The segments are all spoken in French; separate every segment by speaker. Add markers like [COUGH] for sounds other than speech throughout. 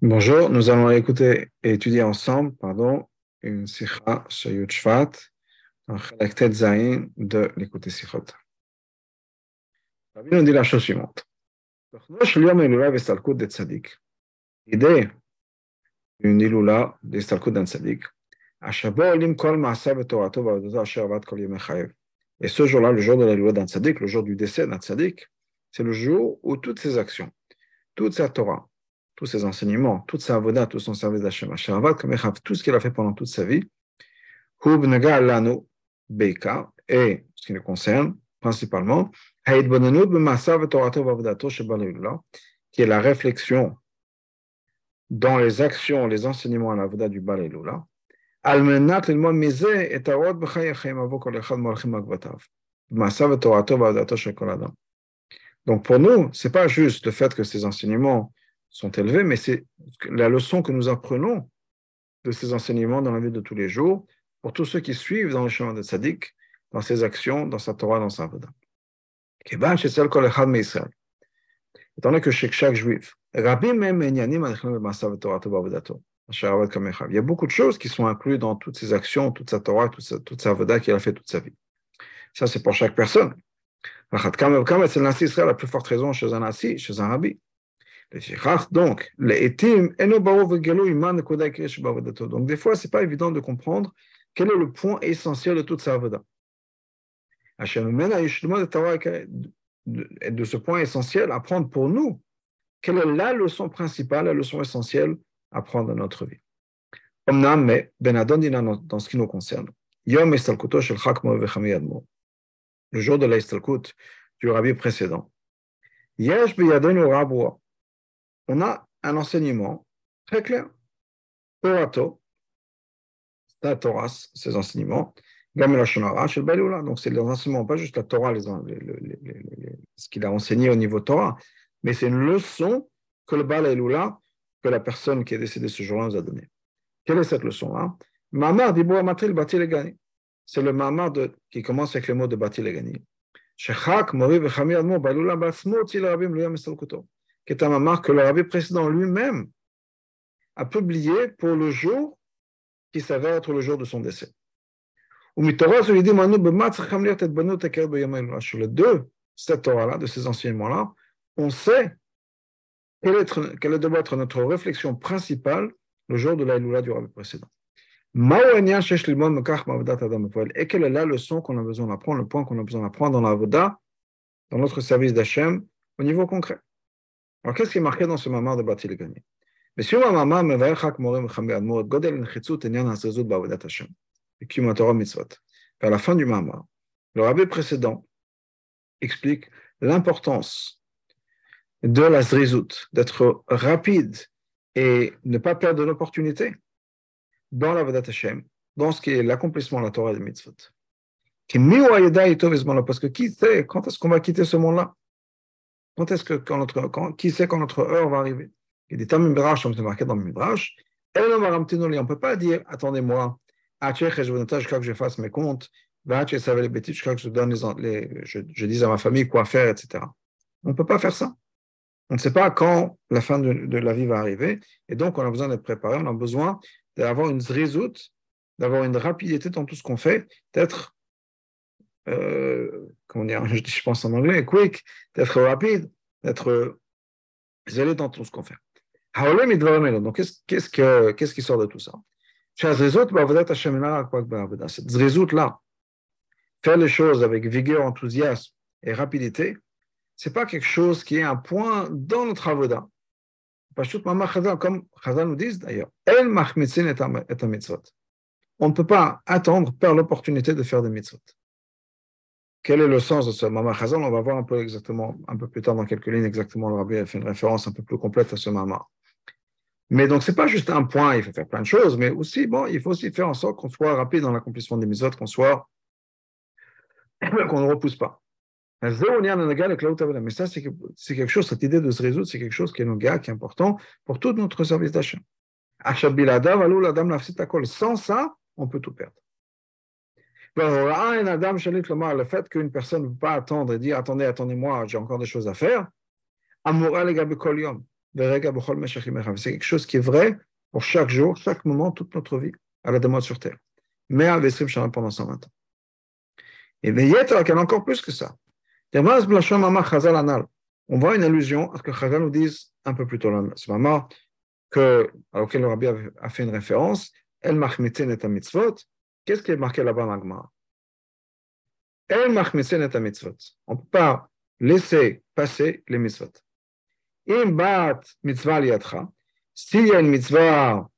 Speaker 1: Bonjour, nous allons écouter et étudier ensemble, pardon, une sikha sur Yud Shvat, un Chalak Zayin de l'écouter sikhot. Rabbi nous dit la chose suivante. L'idée d'une ilula des Stalkut d'un Tzadik, et ce jour-là, le jour de la loi d'un Tzadik, le jour du décès d'un Tzadik, c'est le jour où toutes ses actions, toute sa Torah, tous ses enseignements, toute sa avoda, tout son service d'Hachem, tout ce qu'il a fait pendant toute sa vie, et ce qui le concerne principalement, qui est la réflexion dans les actions, les enseignements à la avoda du Balelula, donc pour nous, ce n'est pas juste le fait que ces enseignements sont élevés, mais c'est la leçon que nous apprenons de ces enseignements dans la vie de tous les jours pour tous ceux qui suivent dans le chemin de Sadiq, dans ses actions, dans sa Torah, dans sa Voda. Étant donné que chez chaque juif, il y a beaucoup de choses qui sont incluses dans toutes ses actions, toute sa Torah, toute sa, toute sa Voda qu'il a fait toute sa vie. Ça, c'est pour chaque personne. C'est la plus forte raison chez un assis, chez un rabbi. Donc, donc, des fois, ce n'est pas évident de comprendre quel est le point essentiel de toute sa avoda. De ce point essentiel, apprendre pour nous. Quelle est la leçon principale, la leçon essentielle à prendre dans notre vie? mais dans ce qui nous concerne, le jour de l'Aistalkut du rabbi précédent, on a un enseignement très clair. Torato, la Torah, ses enseignements, Donc, c'est les enseignements, pas juste la Torah, les, ce qu'il a enseigné au niveau Torah, mais c'est une leçon que le Baal que la personne qui est décédée ce jour-là, nous a donnée. Quelle est cette leçon-là? Mamar Matril Bati Legani. C'est le Mamar qui commence avec le mot de Bati Legani. Shechak Mori Admo Balula Basmo Luyam qui est un mamar que le rabbi précédent lui-même a publié pour le jour qui s'avère être le jour de son décès. Sur les deux, cette Torah-là, de ces enseignements-là, on sait quelle, doit être notre réflexion principale le jour de la du rabbi précédent. Et quelle est la leçon qu'on a besoin d'apprendre, le point qu'on a besoin d'apprendre dans la Voda, dans notre service d'Hachem, au niveau concret? Alors, qu'est-ce qui est marqué dans ce mamar de Batil Gani Monsieur le mamar, mevaer chak morim godel ba'avodat Hashem, et mitzvot. Vers la fin du mamar, le rabbi précédent explique l'importance de la zrizout, d'être rapide et ne pas perdre l'opportunité dans la Vedat Hashem, dans ce qui est l'accomplissement de la Torah et des mitzvot. Parce que qui sait quand est-ce qu'on va quitter ce monde-là? Quand est-ce que, quand notre, quand, qui sait quand notre heure va arriver? Il y a des termes Midrash, comme c'est marqué dans le Midrash. On ne peut pas dire, attendez-moi, jusqu'à que je fasse mes comptes, jusqu'à que je, donne les, je, dise à ma famille quoi faire, etc. On ne peut pas faire ça. On ne sait pas quand la fin de, de, la vie va arriver, et donc on a besoin d'être préparé, on a besoin d'avoir une résoute, d'avoir une rapidité dans tout ce qu'on fait, d'être euh, comment dire, [LAUGHS] je, pense en anglais, quick, d'être rapide, d'être zélé dans tout ce qu'on fait. Donc, qu'est-ce, que, qu'est-ce qui sort de tout ça? Cette résoute-là, faire les choses avec vigueur, enthousiasme et rapidité, ce n'est pas quelque chose qui est un point dans notre avoda. Comme Chazal nous dit d'ailleurs, on ne peut pas attendre, par l'opportunité de faire des mitzvot. Quel est le sens de ce Mama Chazal? On va voir un peu exactement, un peu plus tard dans quelques lignes, exactement, le rabbi a fait une référence un peu plus complète à ce Mama. Mais donc, ce n'est pas juste un point, il faut faire plein de choses, mais aussi, bon, il faut aussi faire en sorte qu'on soit rapide dans l'accomplissement des mises qu'on soit, [COUGHS] qu'on ne repousse pas. Mais ça, c'est quelque chose, cette idée de se résoudre, c'est quelque chose qui est noga, qui est important pour tout notre service d'achat. Sans ça, on peut tout perdre. Le fait qu'une personne ne peut pas attendre et dire attendez, attendez-moi, j'ai encore des choses à faire, C'est quelque chose qui est vrai pour chaque jour, chaque moment, toute notre vie, à la demande sur terre. Mais à Vesrim Shalom pendant 120 ans. Et Veyetra, a encore plus que ça. On voit une allusion à ce que Chazal nous dise un peu plus tôt dans ce moment, que, auquel le Rabbi a fait une référence, El Machmitin et mitzvot. Qu'est-ce qui est marqué là-bas dans l'Agmar El Machmitin et mitzvot. On ne peut pas laisser passer les mitzvot. Im bat mitzvah liatra. S'il y a une mitzvah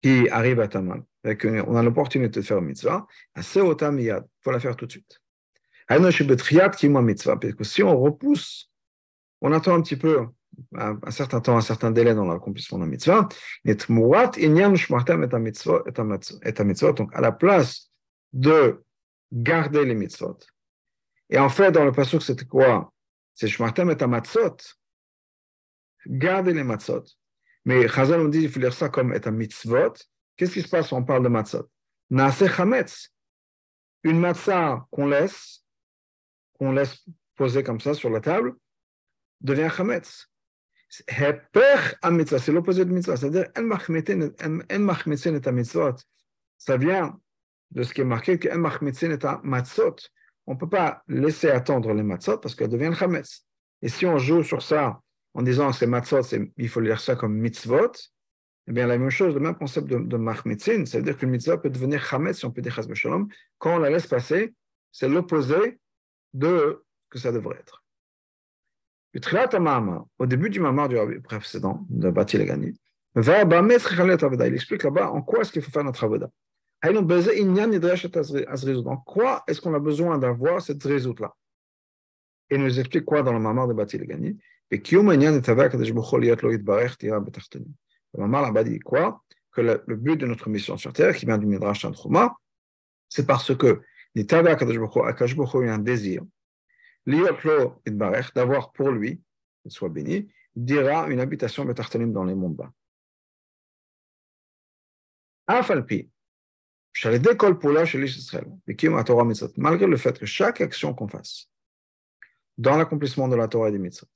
Speaker 1: qui arrive à ta main, on a l'opportunité de faire une mitzvah, c'est il faut la faire tout de suite. Parce que si on repousse, on attend un petit peu, un, certain temps, un certain délai dans l'accomplissement la mitzvah, donc à la place de garder les mitzvot. Et en fait, dans le passage, c'était quoi? C'est shmartem et matzot, garder les matzot. Mais Chazal nous dit qu'il faut lire ça comme et mitzvot. Qu'est-ce qui se passe quand on parle de matzot Naase chametz. Une matzah qu'on laisse, qu'on laisse poser comme ça sur la table, devient chametz. C'est l'opposé de mitzvah. C'est-à-dire, ça vient de ce qui est marqué que matzot. On ne peut pas laisser attendre les matzot parce qu'elles deviennent chametz. Et si on joue sur ça en disant c'est matzot, il faut lire ça comme mitzvot, eh bien, la même chose, le même concept de, de c'est-à-dire qu'une mitzvah peut devenir chametz, si on peut dire shalom, quand on la laisse passer, c'est l'opposé de ce que ça devrait être. Au début du mamar du précédent, de Bati Legani, il explique là-bas en quoi est-ce qu'il faut faire notre avoda. En quoi est-ce qu'on a besoin d'avoir cette résoute-là il nous explique quoi dans le mamar de Bati Legani le maman là-bas dit quoi? Que le, but de notre mission sur Terre, qui vient du Midrash Tantruma, c'est parce que il y a un désir, d'avoir pour lui, qu'il soit béni, dira une habitation betartanim dans les mondes bas. Malgré le fait que chaque action qu'on fasse dans l'accomplissement de la Torah et des mitzvot,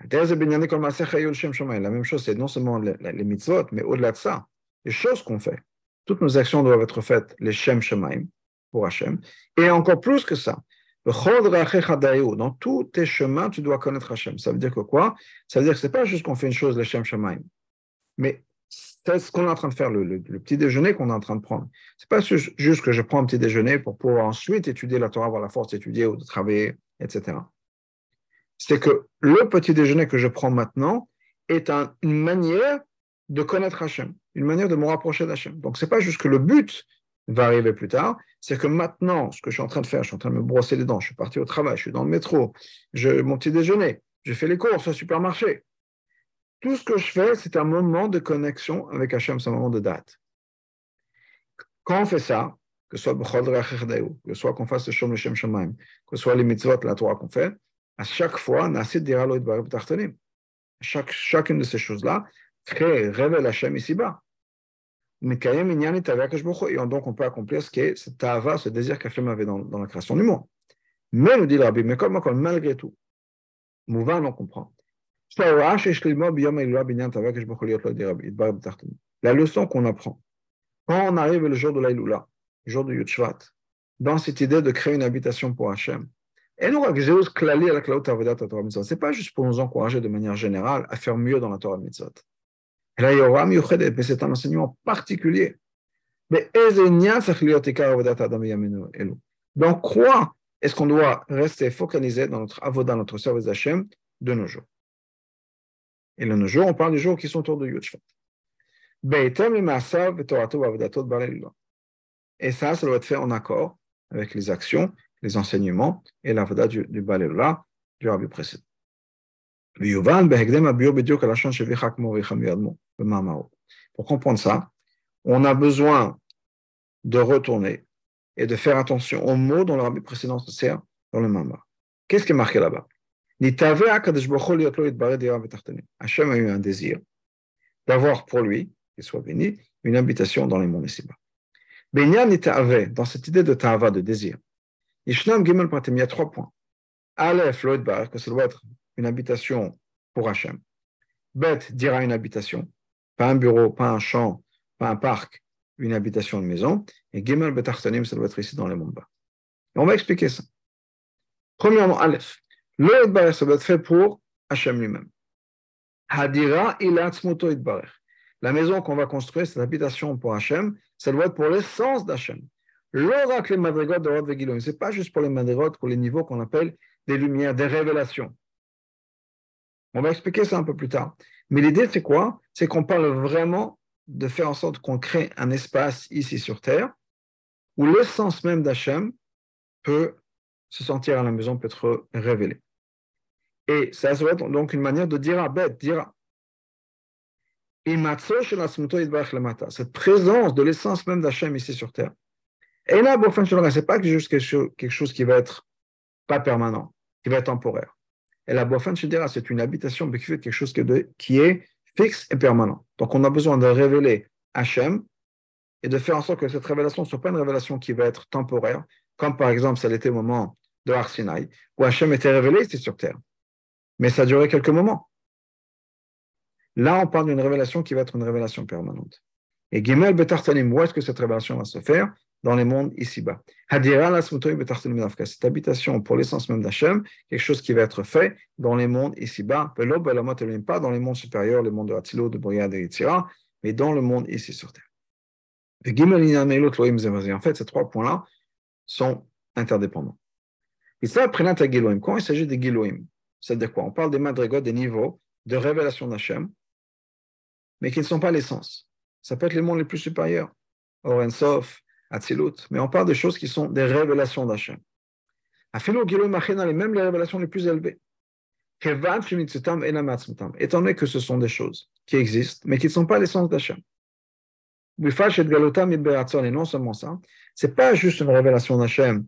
Speaker 1: la même chose, c'est non seulement les, mitzvot, mais au-delà de ça, les choses qu'on fait. Toutes nos actions doivent être faites, les Shem Shemaim, pour Hachem. Et encore plus que ça, dans tous tes chemins, tu dois connaître Hachem. Ça veut dire que quoi? Ça veut dire que ce n'est pas juste qu'on fait une chose, les Shem Shemaim, mais c'est ce qu'on est en train de faire, le, petit déjeuner qu'on est en train de prendre. Ce n'est pas juste que je prends un petit déjeuner pour pouvoir ensuite étudier la Torah, avoir la force d'étudier ou de travailler, etc c'est que le petit déjeuner que je prends maintenant est une manière de connaître Hachem, une manière de me rapprocher d'Hachem. Donc, ce n'est pas juste que le but va arriver plus tard, c'est que maintenant, ce que je suis en train de faire, je suis en train de me brosser les dents, je suis parti au travail, je suis dans le métro, je, mon petit déjeuner, je fais les courses au supermarché. Tout ce que je fais, c'est un moment de connexion avec Hachem, c'est un moment de date. Quand on fait ça, que ce soit que ce soit qu'on fasse le Shem Shem Shemaim, que ce soit les mitzvot, la Torah qu'on fait, à chaque fois, chaque, chacune de ces choses-là crée, révèle Hachem ici-bas. Et donc, on peut accomplir ce qui est ce tava, ce désir qu'Hachem avait dans, la création du monde. Mais, nous dit le Rabbi, mais comme, malgré tout, Mouvan, on comprend. La leçon qu'on apprend, quand on arrive le jour de l'Aïloula, le jour de Yudshvat, dans cette idée de créer une habitation pour Hachem, et nous, c'est pas juste pour nous encourager de manière générale à faire mieux dans la Torah Mitzvot. C'est un enseignement particulier. Mais dans quoi est-ce qu'on doit rester focalisé dans notre avoda, notre service d'Hachem de nos jours? Et de nos jours, on parle des jours qui sont autour de Yudshvat. Et ça, ça doit être fait en accord avec les actions les enseignements et la voda du, du du rabbi précédent. Pour comprendre ça, on a besoin de retourner et de faire attention aux mots dont le rabbi précédent se sert dans le Mamar. Qu'est-ce qui est marqué là-bas? Hachem a eu un désir d'avoir pour lui, qu'il soit béni, une habitation dans les mondes ici-bas. Dans cette idée de ta'ava, de désir, il y a trois points. Que ça doit être une habitation pour Hachem. Bête dira une habitation, pas un bureau, pas un champ, pas un parc, une habitation, une maison. Et Gimel Betartanim, ça doit être ici dans les mondes on va expliquer ça. Premièrement, Aleph. Le ça doit être fait pour Hachem lui-même. Hadira La maison qu'on va construire, cette habitation pour Hachem, ça doit être pour l'essence d'Hachem. L'oracle les madrigotes de Rod Ce n'est pas juste pour les madrigotes, pour les niveaux qu'on appelle des lumières, des révélations. On va expliquer ça un peu plus tard. Mais l'idée, c'est quoi? C'est qu'on parle vraiment de faire en sorte qu'on crée un espace ici sur Terre où l'essence même d'Hachem peut se sentir à la maison, peut être révélée. Et ça va être donc une manière de dire à bête, dire cette présence de l'essence même d'Hachem ici sur Terre. Et là, ce n'est pas juste quelque chose qui va être pas permanent, qui va être temporaire. Et la c'est une habitation, fait quelque chose qui est fixe et permanent. Donc, on a besoin de révéler Hachem et de faire en sorte que cette révélation ne soit pas une révélation qui va être temporaire, comme par exemple, ça l'était au moment de Arsinaï, où Hachem était révélé ici sur terre. Mais ça a duré quelques moments. Là, on parle d'une révélation qui va être une révélation permanente. Et Gimel Betartanim, où est-ce que cette révélation va se faire? Dans les mondes ici-bas. Cette habitation pour l'essence même d'Hachem, quelque chose qui va être fait dans les mondes ici-bas. Pas dans les mondes supérieurs, les mondes de Hatzilo, de et Yitzira, mais dans le monde ici sur terre. En fait, ces trois points-là sont interdépendants. Et ça, quand il s'agit des Giloim, c'est-à-dire quoi? On parle des madrigotes, des niveaux de révélation d'Hachem, mais qui ne sont pas l'essence. Ça peut être les mondes les plus supérieurs, Sof, Atzilut, mais on parle de choses qui sont des révélations d'Hachem. Même les révélations les plus élevées. Étant donné que ce sont des choses qui existent, mais qui ne sont pas l'essence d'Hachem. Et non seulement ça, ce n'est pas juste une révélation d'Hachem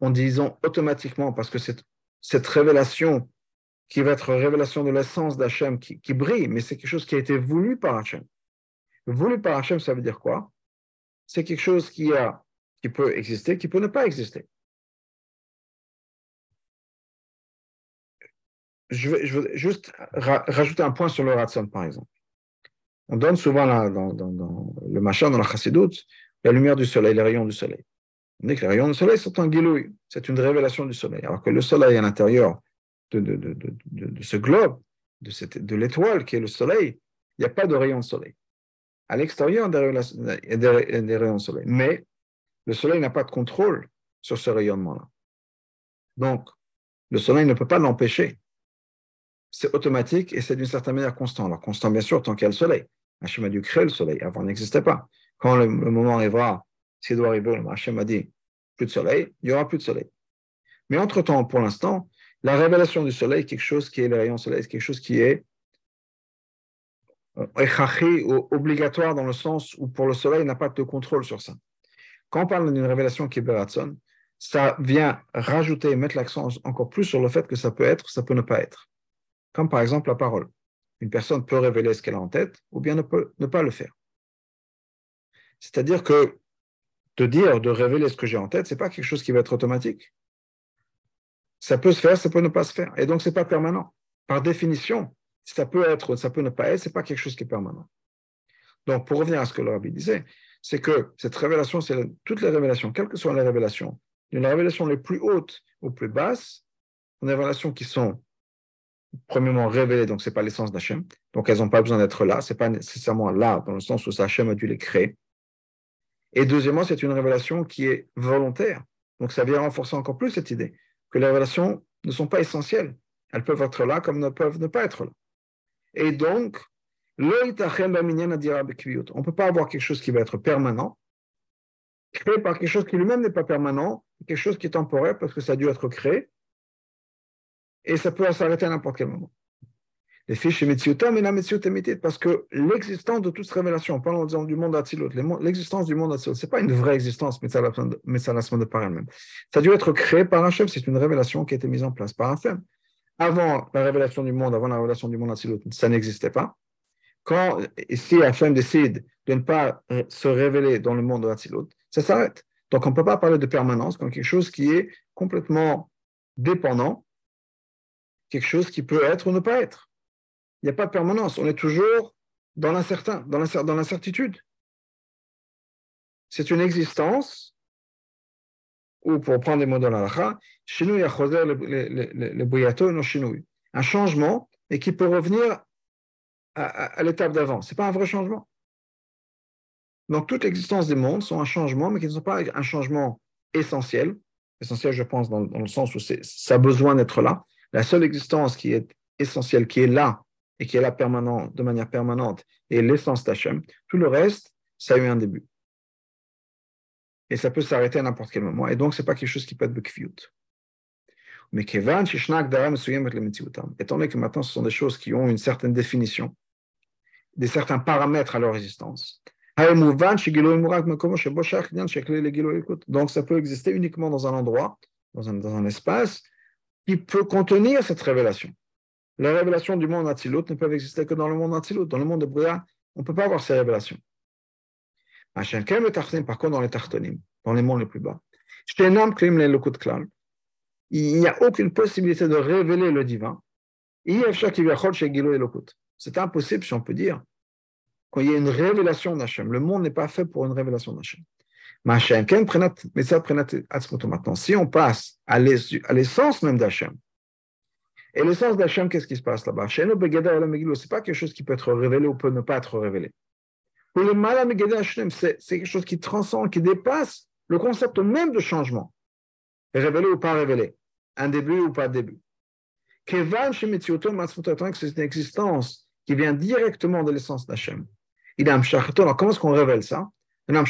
Speaker 1: en disant automatiquement, parce que cette, cette révélation qui va être révélation de l'essence d'Hachem qui, qui, brille, mais c'est quelque chose qui a été voulu par Hachem. Voulu par Hachem, ça veut dire quoi? C'est quelque chose qui, peut exister, qui peut ne pas exister. Je vais juste rajouter un point sur le Ratson, par exemple. On donne souvent dans, le machin, dans la chassidoute, la lumière du soleil, les rayons du soleil. On dit que les rayons du soleil sont un guilouille, c'est une révélation du soleil. Alors que le soleil à l'intérieur de, ce globe, de, l'étoile qui est le soleil, il n'y a pas de rayons de soleil. À l'extérieur, des, rayons de soleil. Mais le soleil n'a pas de contrôle sur ce rayonnement-là. Donc, le soleil ne peut pas l'empêcher. C'est automatique et c'est d'une certaine manière constant. Alors, constant, bien sûr, tant qu'il y a le soleil. Hachem a dû créer le soleil. Avant, n'existait pas. Quand le, moment arrivera s'il doit arriver, Hachem a dit plus de soleil, il n'y aura plus de soleil. Mais entre-temps, pour l'instant, la révélation du soleil, quelque chose qui est le rayon soleil, c'est quelque chose qui est obligatoire dans le sens où pour le soleil, il n'a pas de contrôle sur ça. Quand on parle d'une révélation qui est Beratson, ça vient rajouter et mettre l'accent encore plus sur le fait que ça peut être, ça peut ne pas être. Comme par exemple la parole. Une personne peut révéler ce qu'elle a en tête ou bien ne peut ne pas le faire. C'est-à-dire que de dire, de révéler ce que j'ai en tête, ce n'est pas quelque chose qui va être automatique. Ça peut se faire, ça peut ne pas se faire. Et donc, ce n'est pas permanent. Par définition, ça peut être, ça peut ne pas être, ce n'est pas quelque chose qui est permanent. Donc, pour revenir à ce que le rabbi disait, c'est que cette révélation, c'est toutes les révélations, quelles que soient les révélations, d'une révélation les plus hautes aux plus basses, des révélations qui sont premièrement révélées, donc ce n'est pas l'essence d'Hachem, donc elles n'ont pas besoin d'être là, ce n'est pas nécessairement là, dans le sens où Hachem a dû les créer. Et deuxièmement, c'est une révélation qui est volontaire. Donc ça vient renforcer encore plus cette idée que les révélations ne sont pas essentielles. Elles peuvent être là comme ne peuvent ne pas être là. Et donc, on ne peut pas avoir quelque chose qui va être permanent, créé par quelque chose qui lui-même n'est pas permanent, quelque chose qui est temporaire parce que ça a dû être créé, et ça peut s'arrêter à n'importe quel moment les fiches parce que l'existence de toute révélation, parlons du monde Atsilut, l'existence du monde Atsilut, ce n'est pas une vraie existence, mais ça de par elle-même. Ça a dû être créé par Hachem, c'est une révélation qui a été mise en place par Hachem. Avant la révélation du monde, avant la révélation du monde ça n'existait pas. Quand, si Hachem décide de ne pas euh, se révéler dans le monde de Atsilut, ça s'arrête. Donc on ne peut pas parler de permanence comme quelque chose qui est complètement dépendant, quelque chose qui peut être ou ne pas être. Il n'y a pas de permanence. On est toujours dans l'incertain, dans l'incertitude. C'est une existence ou, pour prendre des mots dans l'alakha, chez nous, il y a le un changement et qui peut revenir à, l'étape d'avant. Ce n'est pas un vrai changement. Donc, toute l'existence des mondes sont un changement, mais qui ne sont pas un changement essentiel. Essentiel, je pense, dans, le sens où ça a besoin d'être là. La seule existence qui est essentielle, qui est là et qui est là permanent, de manière permanente, est l'essence d'Hachem. Tout le reste, ça a eu un début. Et ça peut s'arrêter à n'importe quel moment. Et donc, ce n'est pas quelque chose qui peut être bekfiut. Mais étant donné que maintenant ce sont des choses qui ont une certaine définition, des certains paramètres à leur existence, donc ça peut exister uniquement dans un endroit, dans un, dans un espace, qui peut contenir cette révélation. Les révélations du monde Atzilut ne peuvent exister que dans le monde Atzilut. Dans le monde de Bria, on ne peut pas avoir ces révélations. Par contre, dans les Tartonim, dans les mondes les plus bas, il n'y a aucune possibilité de révéler le divin. C'est impossible, si on peut dire, quand il y a une révélation d'Hachem. Le monde n'est pas fait pour une révélation d'Hachem. Mais maintenant, si on passe à l'essence même d'Hachem, et l'essence d'Hachem, qu'est-ce qui se passe là-bas? Ce n'est pas quelque chose qui peut être révélé ou peut ne pas être révélé. Le c'est quelque chose qui transcende, qui dépasse le concept même de changement. Révélé ou pas révélé un début ou pas début. Kevan c'est une existence qui vient directement de l'essence d'Hachem. Il a Alors, comment est-ce qu'on révèle ça? Quand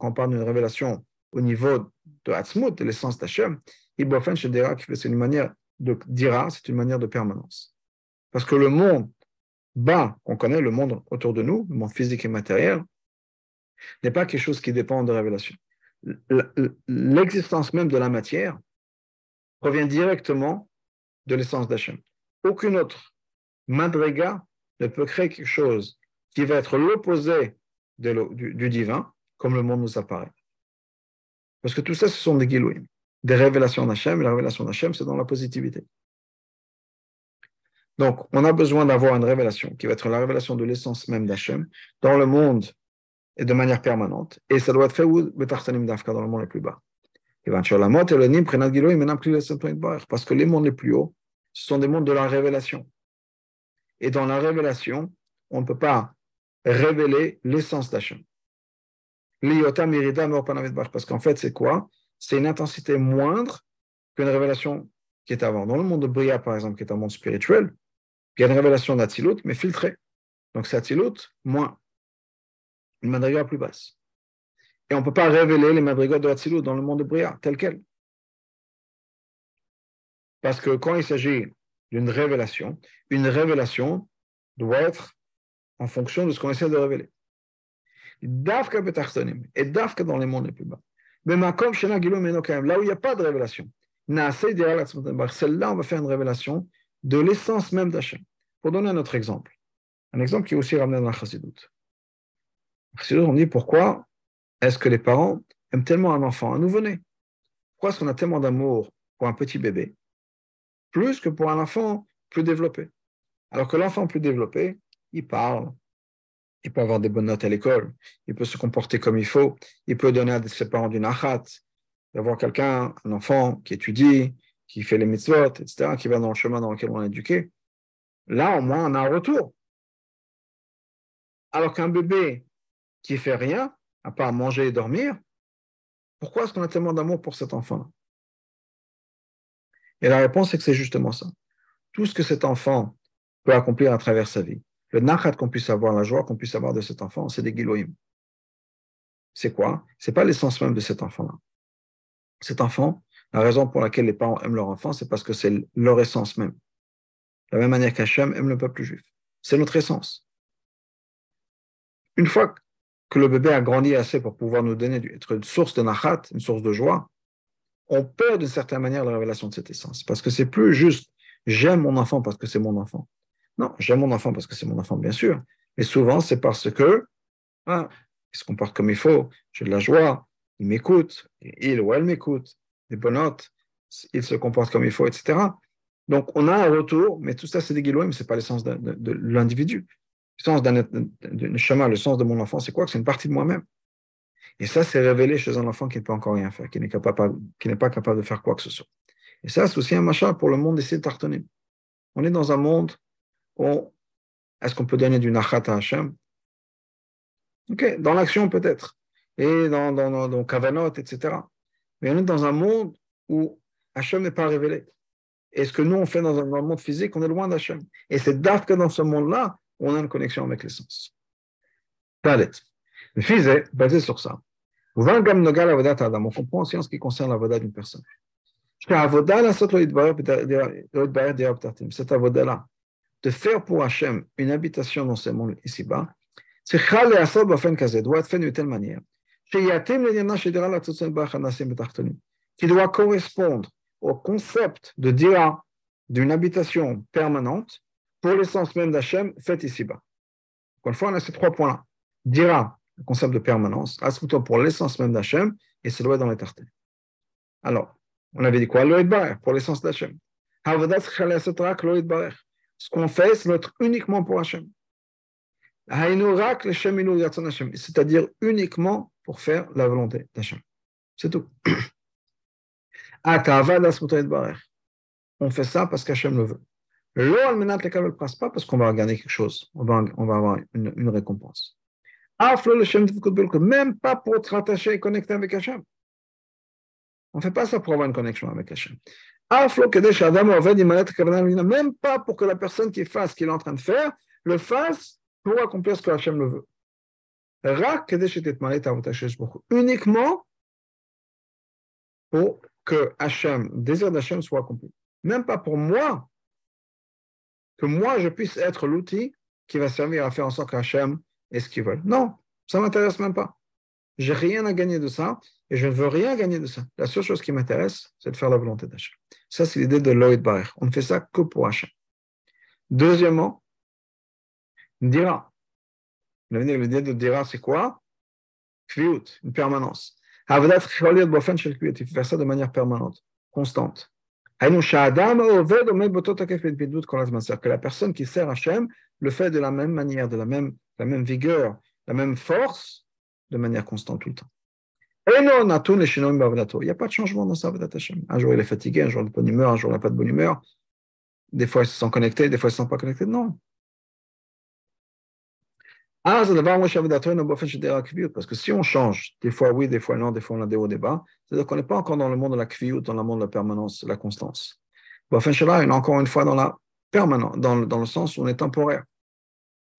Speaker 1: on parle d'une révélation au niveau de Hatzmut, de l'essence d'Hachem, c'est une manière de dira, c'est une manière de permanence. Parce que le monde bas qu'on connaît, le monde autour de nous, le monde physique et matériel, n'est pas quelque chose qui dépend de révélation l'existence même de la matière provient directement de l'essence d'Hachem. Aucune autre madriga ne peut créer quelque chose qui va être l'opposé du, divin, comme le monde nous apparaît. Parce que tout ça, ce sont des gilouim, des révélations d'Hachem, la révélation d'Hachem, c'est dans la positivité. Donc, on a besoin d'avoir une révélation qui va être la révélation de l'essence même d'Hachem dans le monde et de manière permanente. Et ça doit être fait dans le monde le plus bas. Parce que les mondes les plus hauts, ce sont des mondes de la révélation. Et dans la révélation, on ne peut pas révéler l'essence d'Hachem. Parce qu'en fait, c'est quoi? C'est une intensité moindre qu'une révélation qui est avant. Dans le monde de Bria, par exemple, qui est un monde spirituel, il y a une révélation d'Atsilut, mais filtrée. Donc c'est Atsilut moins une madriga plus basse. Et on ne peut pas révéler les madrigats de Hatzilut dans le monde de Bria, tel quel. Parce que quand il s'agit d'une révélation, une révélation doit être en fonction de ce qu'on essaie de révéler. Dafka et Dafka dans les mondes les plus bas. Mais Makom Shena là où il n'y a pas de révélation, celle-là, on va faire une révélation de l'essence même d'Hachem. Pour donner un autre exemple, un exemple qui est aussi ramené dans la Chassidut. On dit pourquoi est-ce que les parents aiment tellement un enfant, un nouveau-né? Pourquoi est-ce qu'on a tellement d'amour pour un petit bébé plus que pour un enfant plus développé? Alors que l'enfant plus développé, il parle, il peut avoir des bonnes notes à l'école, il peut se comporter comme il faut, il peut donner à ses parents du nachat, d'avoir quelqu'un, un enfant qui étudie, qui fait les mitzvot, etc., qui va dans le chemin dans lequel on l'a éduqué. Là, au moins, on a un retour. Alors qu'un bébé qui fait rien, à part manger et dormir, pourquoi est-ce qu'on a tellement d'amour pour cet enfant-là? Et la réponse est que c'est justement ça. Tout ce que cet enfant peut accomplir à travers sa vie, le nachat qu'on puisse avoir, la joie qu'on puisse avoir de cet enfant, c'est des giloïm. C'est quoi? C'est pas l'essence même de cet enfant-là. Cet enfant, la raison pour laquelle les parents aiment leur enfant, c'est parce que c'est leur essence même. De la même manière qu'Hachem aime le peuple juif. C'est notre essence. Une fois que le bébé a grandi assez pour pouvoir nous donner, être une source de nachat, une source de joie, on perd d'une certaine manière la révélation de cette essence. Parce que c'est plus juste j'aime mon enfant parce que c'est mon enfant. Non, j'aime mon enfant parce que c'est mon enfant, bien sûr. Mais souvent, c'est parce que ah, il se comporte comme il faut, j'ai de la joie, il m'écoute, il ou elle m'écoute, des bonnes notes, il se comporte comme il faut, etc. Donc, on a un retour, mais tout ça, c'est des mais ce n'est pas l'essence de, l'individu. Le sens d'un chemin, le sens de mon enfant, c'est quoi? C'est une partie de moi-même. Et ça, c'est révélé chez un enfant qui ne peut encore rien faire, qui n'est pas capable de faire quoi que ce soit. Et ça, c'est aussi un machin pour le monde d'essayer de tartonner. On est dans un monde où est-ce qu'on peut donner du nachat à Hachem? Ok, dans l'action peut-être, et dans, dans, dans, Kavanot, etc. Mais on est dans un monde où Hachem n'est pas révélé. Et ce que nous, on fait dans un, monde physique, on est loin d'Hachem. Et c'est d'art que dans ce monde-là, on a une connexion avec l'essence. Talet. Le fils est basé sur ça. On comprend aussi en ce qui concerne la voda d'une personne. Cette avoda-là, de faire pour Hachem une habitation dans ce monde ici-bas, c'est doit être fait d'une telle manière qui doit correspondre au concept de dira d'une habitation permanente pour l'essence même d'Hachem faite ici-bas. Encore une fois, on a ces trois points-là. Dira, le concept de permanence, Askuto pour l'essence même d'Hachem, et c'est doit dans l'éternité. Alors, on avait dit quoi? Pour l'essence d'Hachem. Ce qu'on fait, c'est être uniquement pour Hachem. C'est-à-dire uniquement pour faire la volonté d'Hachem. C'est tout. On fait ça parce qu'Hachem le veut. pas parce qu'on va gagner quelque chose, on va, on va avoir une, une récompense. Même pas pour te rattacher et connecter avec Hachem. On ne fait pas ça pour avoir une connexion avec Hachem. Même pas pour que la personne qui fasse ce qu'il est en train de faire, le fasse pour accomplir ce que Hachem le veut. Uniquement pour que Hachem, le désir d'Hachem soit accompli. Même pas pour moi, que moi je puisse être l'outil qui va servir à faire en sorte qu'Hachem ait ce qu'il veut. Non, ça ne m'intéresse même pas. J'ai rien à gagner de ça et je ne veux rien gagner de ça. La seule chose qui m'intéresse, c'est de faire la volonté d'Hachem. Ça, c'est l'idée de Lloyd Barer. On ne fait ça que pour Hachem. Deuxièmement, dira. L'idée de dira, c'est quoi? Kviut, une permanence. Il faut faire ça de manière permanente, constante. Que la personne qui sert Hachem le fait de la même manière, de la même, la même vigueur, la même force, de manière constante tout le temps. Il n'y a pas de changement dans sa Avodat Hashem. Un jour il est fatigué, un jour il a de bonne humeur, un jour il n'a pas de bonne humeur. Des fois ils se sont connectés, des fois ils ne sont pas connectés. Non. Ah, parce que si on change, des fois oui, des fois non, des fois on a des hauts, des c'est-à-dire qu'on n'est pas encore dans le monde de la kviyut, dans le monde de la permanence, de la constance. Là, on est encore une fois dans la permanence, dans, dans le sens où on est temporaire.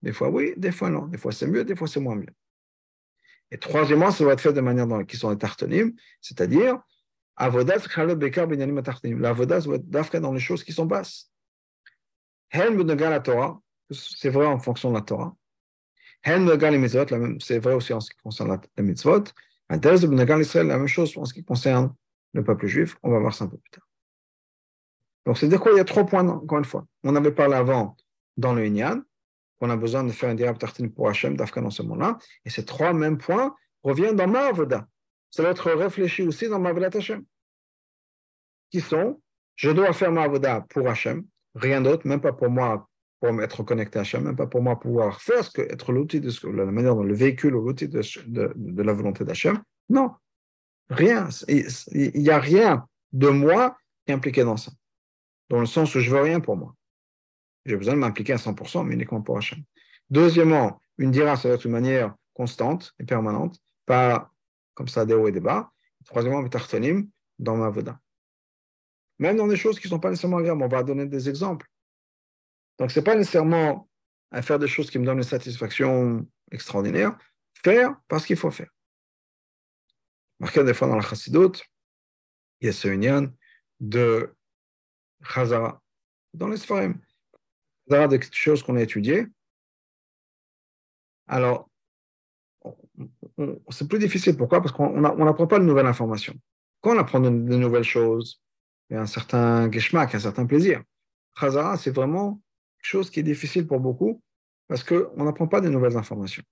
Speaker 1: Des fois oui, des fois non. Des fois c'est mieux, des fois c'est moins mieux. Et troisièmement, ça doit être fait de manière qui sont les tartonim, c'est-à-dire avodas L'avodas doit être dans les choses qui sont basses. la Torah, c'est vrai en fonction de la Torah. C'est vrai aussi en ce qui concerne la mitzvot. La même chose en ce qui concerne le peuple juif. On va voir ça un peu plus tard. Donc, c'est de quoi il y a trois points, encore une fois. On avait parlé avant dans le Inyan, qu'on a besoin de faire un dirab tartin pour Hachem, d'Afghan dans ce moment-là. Et ces trois mêmes points reviennent dans ma avoda. Ça va être réfléchi aussi dans ma avoda Hachem. Qui sont, je dois faire ma avoda pour Hachem, rien d'autre, même pas pour moi, pour être connecté à Hachem, même pas pour moi pouvoir faire ce que, être l'outil de ce, la manière dont le véhicule ou l'outil de, la volonté d'Hachem. Non, rien. Il n'y a rien de moi qui est impliqué dans ça. Dans le sens où je veux rien pour moi. J'ai besoin de m'impliquer à 100%, mais uniquement pour Hachem. Deuxièmement, une dira, ça va être une manière constante et permanente, pas comme ça des hauts et des bas. Troisièmement, tartanim dans ma voda. Même dans des choses qui ne sont pas nécessairement agréables, on va donner des exemples. Donc, ce n'est pas nécessairement à faire des choses qui me donnent une satisfaction extraordinaire. Faire parce qu'il faut faire. Marqué des fois dans la Chassidut, il y a ce union de Chazara. Dans les Sfarim, des choses qu'on a étudiées. Alors, c'est plus difficile. Pourquoi? Parce qu'on n'apprend pas de nouvelles informations. Quand on apprend de, nouvelles choses, il y a un certain geschmack, un certain plaisir. Khazara, c'est vraiment chose qui est difficile pour beaucoup parce qu'on n'apprend pas des nouvelles informations.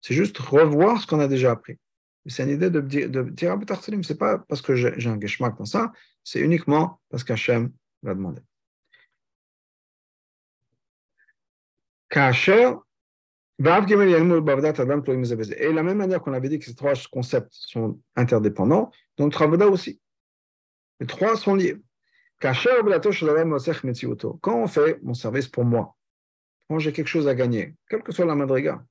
Speaker 1: C'est juste revoir ce qu'on a déjà appris. C'est une idée de, de dire, ah, c'est pas parce que j'ai un geschmack dans ça, c'est uniquement parce qu'Hachem l'a demandé. Et la même manière qu'on avait dit que ces trois concepts sont interdépendants, donc Travada aussi. Les trois sont liés. Quand on fait mon service pour moi, quand j'ai quelque chose à gagner, quelle que soit la madriga,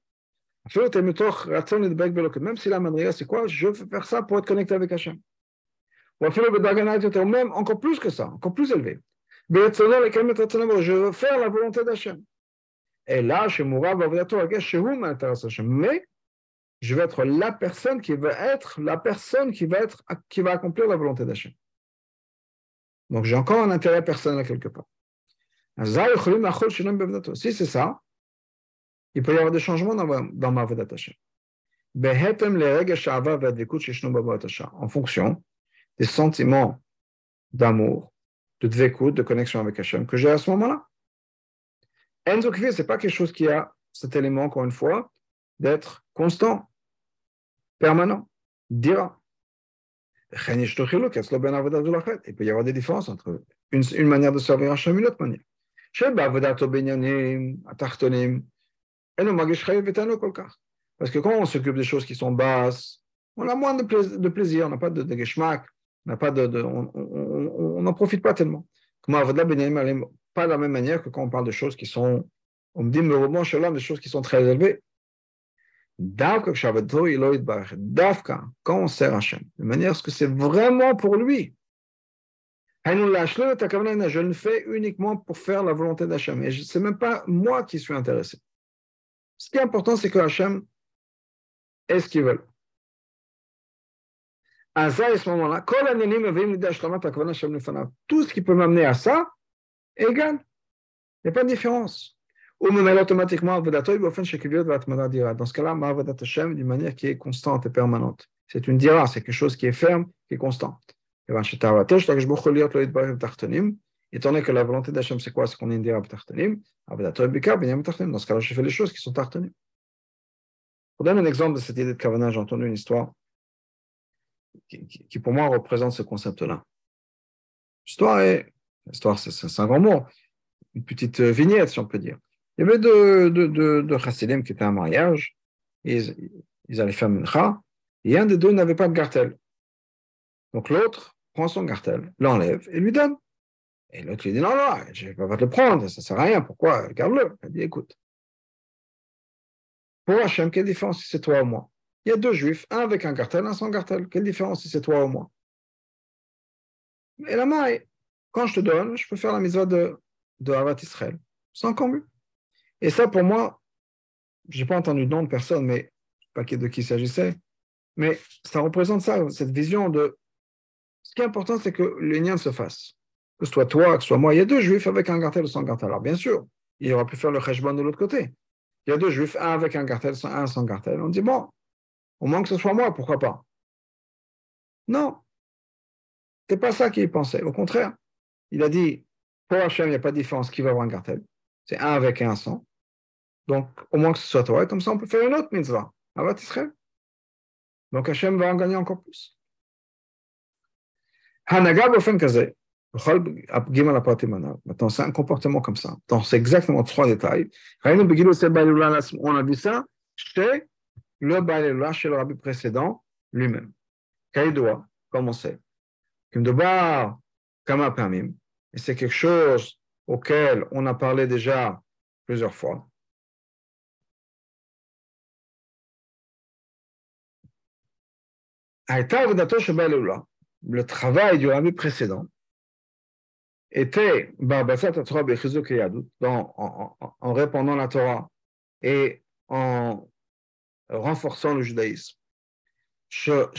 Speaker 1: même si la madriga, c'est quoi? Je veux faire ça pour être connecté avec Hachem. Même encore plus que ça, encore plus élevé. Je veux faire la volonté d'Hachem. Et là, mais je vais être la personne qui va être la personne qui va, être, qui va accomplir la volonté d'Hachem. Donc j'ai encore un intérêt personnel quelque part. Si c'est ça, il peut y avoir des changements dans, dans ma Hashem. En fonction des sentiments d'amour, de dvekut, de connexion avec Hachem que j'ai à ce moment-là. Enzo ce n'est pas quelque chose qui a cet élément, encore une fois, d'être constant, permanent, dira. Il peut y avoir des différences entre une, manière de servir Hachem et une autre manière. Parce que quand on s'occupe des choses qui sont basses, on a moins de, plaisir, on n'a pas de, de on n'a pas de, on n'en profite pas tellement. Pas de la même manière que quand on parle de choses qui sont, on me dit, mais des choses qui sont très élevées. Davka, quand on sert Hachem, de manière à ce que c'est vraiment pour lui. Je le fais uniquement pour faire la volonté d'Hachem. Et ce n'est même pas moi qui suis intéressé. Ce qui est important, c'est que Hachem est ce qu'il veut. À ça, à ce moment-là, tout ce qui peut m'amener à ça égal. Il n'y a pas de différence. Ou me mêle automatiquement dans ce cas-là, Ma'avadat Hashem d'une manière qui est constante et permanente. C'est une dira, c'est quelque chose qui est ferme, qui est constant. Étant donné que la volonté d'Hachem, c'est quoi? C'est qu'on est une dira tartanim. Dans ce cas-là, je fais les choses qui sont tartanim. Pour donner un exemple de cette idée de Kavanah, j'ai entendu une histoire qui, qui, pour moi représente ce concept-là. L'histoire est, l'histoire c'est un grand mot, une petite vignette si on peut dire. Il y avait deux, deux, deux, qui étaient en mariage, ils, ils allaient faire mincha, et un des deux n'avait pas de gartel. Donc l'autre prend son gartel, l'enlève et lui donne. Et l'autre lui dit non, non, je ne vais pas te le prendre, ça ne sert à rien, pourquoi? Garde-le. Il dit écoute, pour Hachem, quelle différence si c'est toi ou moi? Il y a deux juifs, un avec un cartel, un sans cartel. Quelle différence si c'est toi ou moi? Et la maille, quand je te donne, je peux faire la mitzvah de, de Havat Israël. Encore mieux. Et ça, pour moi, je n'ai pas entendu de nom de personne, mais pas de qui il s'agissait, mais ça représente ça, cette vision de. Ce qui est important, c'est que l'union se fasse. Que ce soit toi, que ce soit moi. Il y a deux juifs avec un cartel ou sans cartel. Alors, bien sûr, il aurait pu faire le cheshbon de l'autre côté. Il y a deux juifs, un avec un cartel, un sans cartel. On dit, bon, au moins que ce soit moi, pourquoi pas? Non. Ce n'est pas ça qu'il pensait. Au contraire, il a dit, pour Hachem, il n'y a pas de différence qui va avoir un cartel. C'est un avec un sans. Donc, au moins que ce soit toi. Et comme ça, on peut faire une autre mitzvah. Avat Israël. Donc, Hachem va en gagner encore plus. Maintenant, c'est un comportement comme ça. Donc, c'est exactement trois détails. On a vu ça chez le Baïloula, chez le rabbi précédent lui-même. Kaïdoua, comme on sait. Kama Pamim. Et c'est quelque chose auquel on a parlé déjà plusieurs fois. Le travail du rabbi précédent, était dans, en, en, répandant la Torah et en renforçant le judaïsme. C'était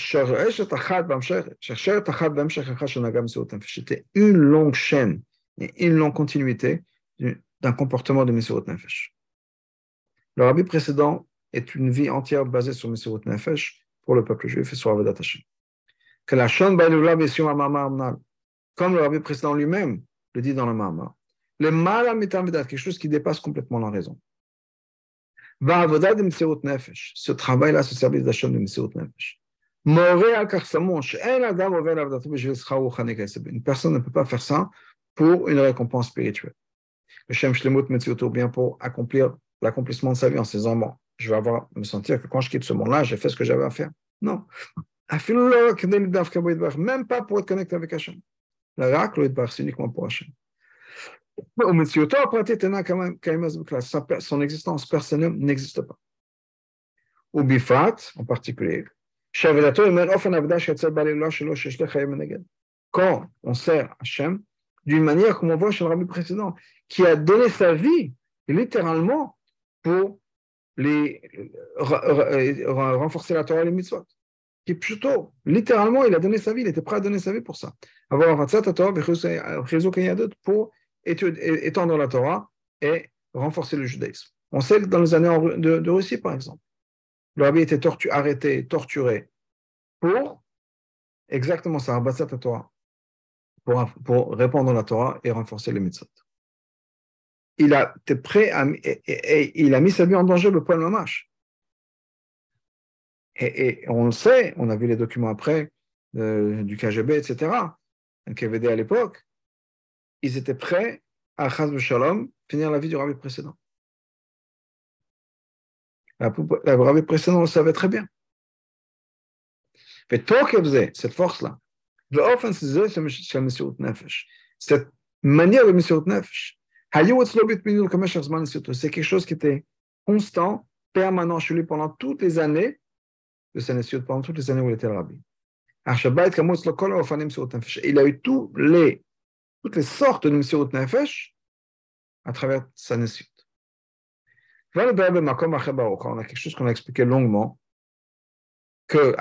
Speaker 1: une longue chaîne et une longue continuité d'un comportement de Mesirut Nefesh. Le rabbi précédent est une vie entière basée sur Mesirut Nefesh pour le peuple juif et sur Avodat Hashem. Que la comme le rabbi précédent lui-même le dit dans le Mama. Le mal à quelque chose qui dépasse complètement la raison. Nefesh, ce travail-là, ce service d'achat de Mseot Nefesh. Une personne ne peut pas faire ça pour une récompense spirituelle. Le Shem Shlemut ou bien pour accomplir l'accomplissement de sa vie en se disant, je vais avoir, me sentir que quand je quitte ce monde-là, j'ai fait ce que j'avais à faire. Non. Même pas pour être connecté avec Hachem. Le c'est uniquement pour Hachem. Son existence personnelle n'existe pas. Ou bifat, en particulier. Quand on sert Hachem, d'une manière comme on voit chez le rabbi précédent, qui a donné sa vie, littéralement, pour les, renforcer la Torah et les mitzvot. Qui plutôt, littéralement, il a donné sa vie, il était prêt à donner sa vie pour ça. Avoir pour étendre la Torah et renforcer le judaïsme. On sait que dans les années de, Russie, par exemple, le rabbi était arrêté, torturé pour exactement ça, Torah, pour, pour répandre la Torah et renforcer les mitzvot il a été prêt à, il a mis sa vie en danger le point mamash. Et, et, on le sait, on a vu les documents après euh, du KGB, etc., KVD à l'époque, ils étaient prêts à Chaz Shalom finir la vie du rabbi précédent. Le rabbi précédent le savait très bien. Mais toi qui faisait cette force-là, cette manière de Messiot Nefesh, c'est quelque chose qui était constant, permanent chez lui pendant toutes les années. De Sénéciot, pendant toutes les années où il était rabbi. Il a eu tous les, toutes les sortes de Messiot Nefesh à travers Sénéciot. On a quelque chose qu'on a expliqué longuement, que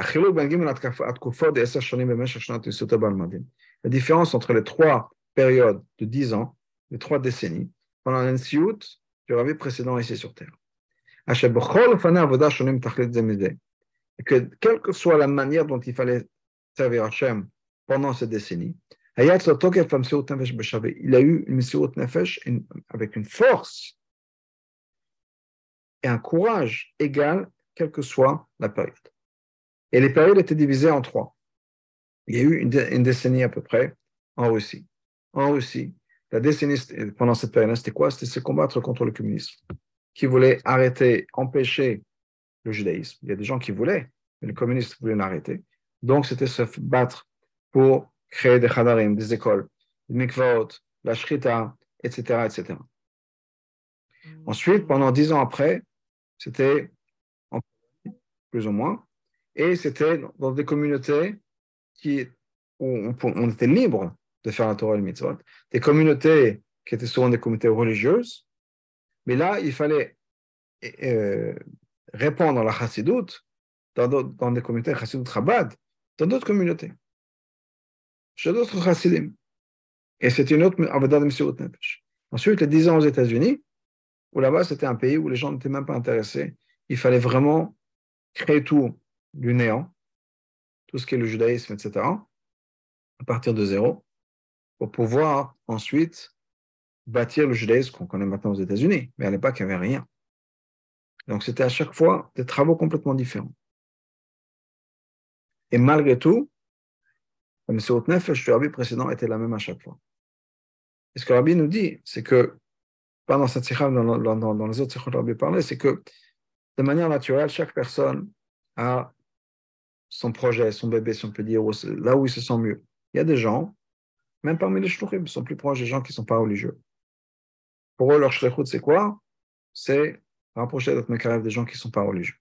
Speaker 1: la différence entre les trois périodes de 10 ans les trois décennies, pendant l'Ensiout du rabbi précédent ici sur Terre. Et que, quelle que soit la manière dont il fallait servir Hachem pendant cette décennie, il a eu une Messiut Nefesh avec une force et un courage égal, quelle que soit la période. Et les périodes étaient divisées en trois. Il y a eu une décennie à peu près en Russie. En Russie, la décennie pendant cette période, c'était quoi? C'était se combattre contre le communisme, qui voulait arrêter, empêcher le judaïsme. Il y a des gens qui voulaient, mais les communistes voulaient l'arrêter. Donc, c'était se battre pour créer des chadarim, des écoles, des mikvaot, la shrita, etc., etc. Ensuite, pendant dix ans après, c'était plus ou moins, et c'était dans des communautés qui, où on était libre de faire la Torah et le mitzvot, des communautés qui étaient souvent des communautés religieuses, mais là, il fallait euh, répondre à la chassidoute dans, dans des communautés chassidoute Chabad, dans d'autres communautés, chez d'autres chassidim. Et c'était une autre avada de Nefesh. Ensuite, les 10 ans aux États-Unis, où là-bas, c'était un pays où les gens n'étaient même pas intéressés. Il fallait vraiment créer tout du néant, tout ce qui est le judaïsme, etc., à partir de zéro pour pouvoir ensuite bâtir le judaïsme qu'on connaît maintenant aux États-Unis. Mais à l'époque, il n'y avait rien. Donc, c'était à chaque fois des travaux complètement différents. Et malgré tout, le M. Nefesh du Rabbi précédent était la même à chaque fois. Et ce que Rabbi nous dit, c'est que, pas dans cette sikha, dans, dans, les autres sikhas que Rabbi parlait, c'est que de manière naturelle, chaque personne a son projet, son bébé, si on peut dire, là où il se sent mieux. Il y a des gens même parmi les shluchim, ils sont plus proches des gens qui ne sont pas religieux. Pour eux, leur shlichut, c'est quoi? C'est rapprocher d'autres mekarev des gens qui ne sont pas religieux.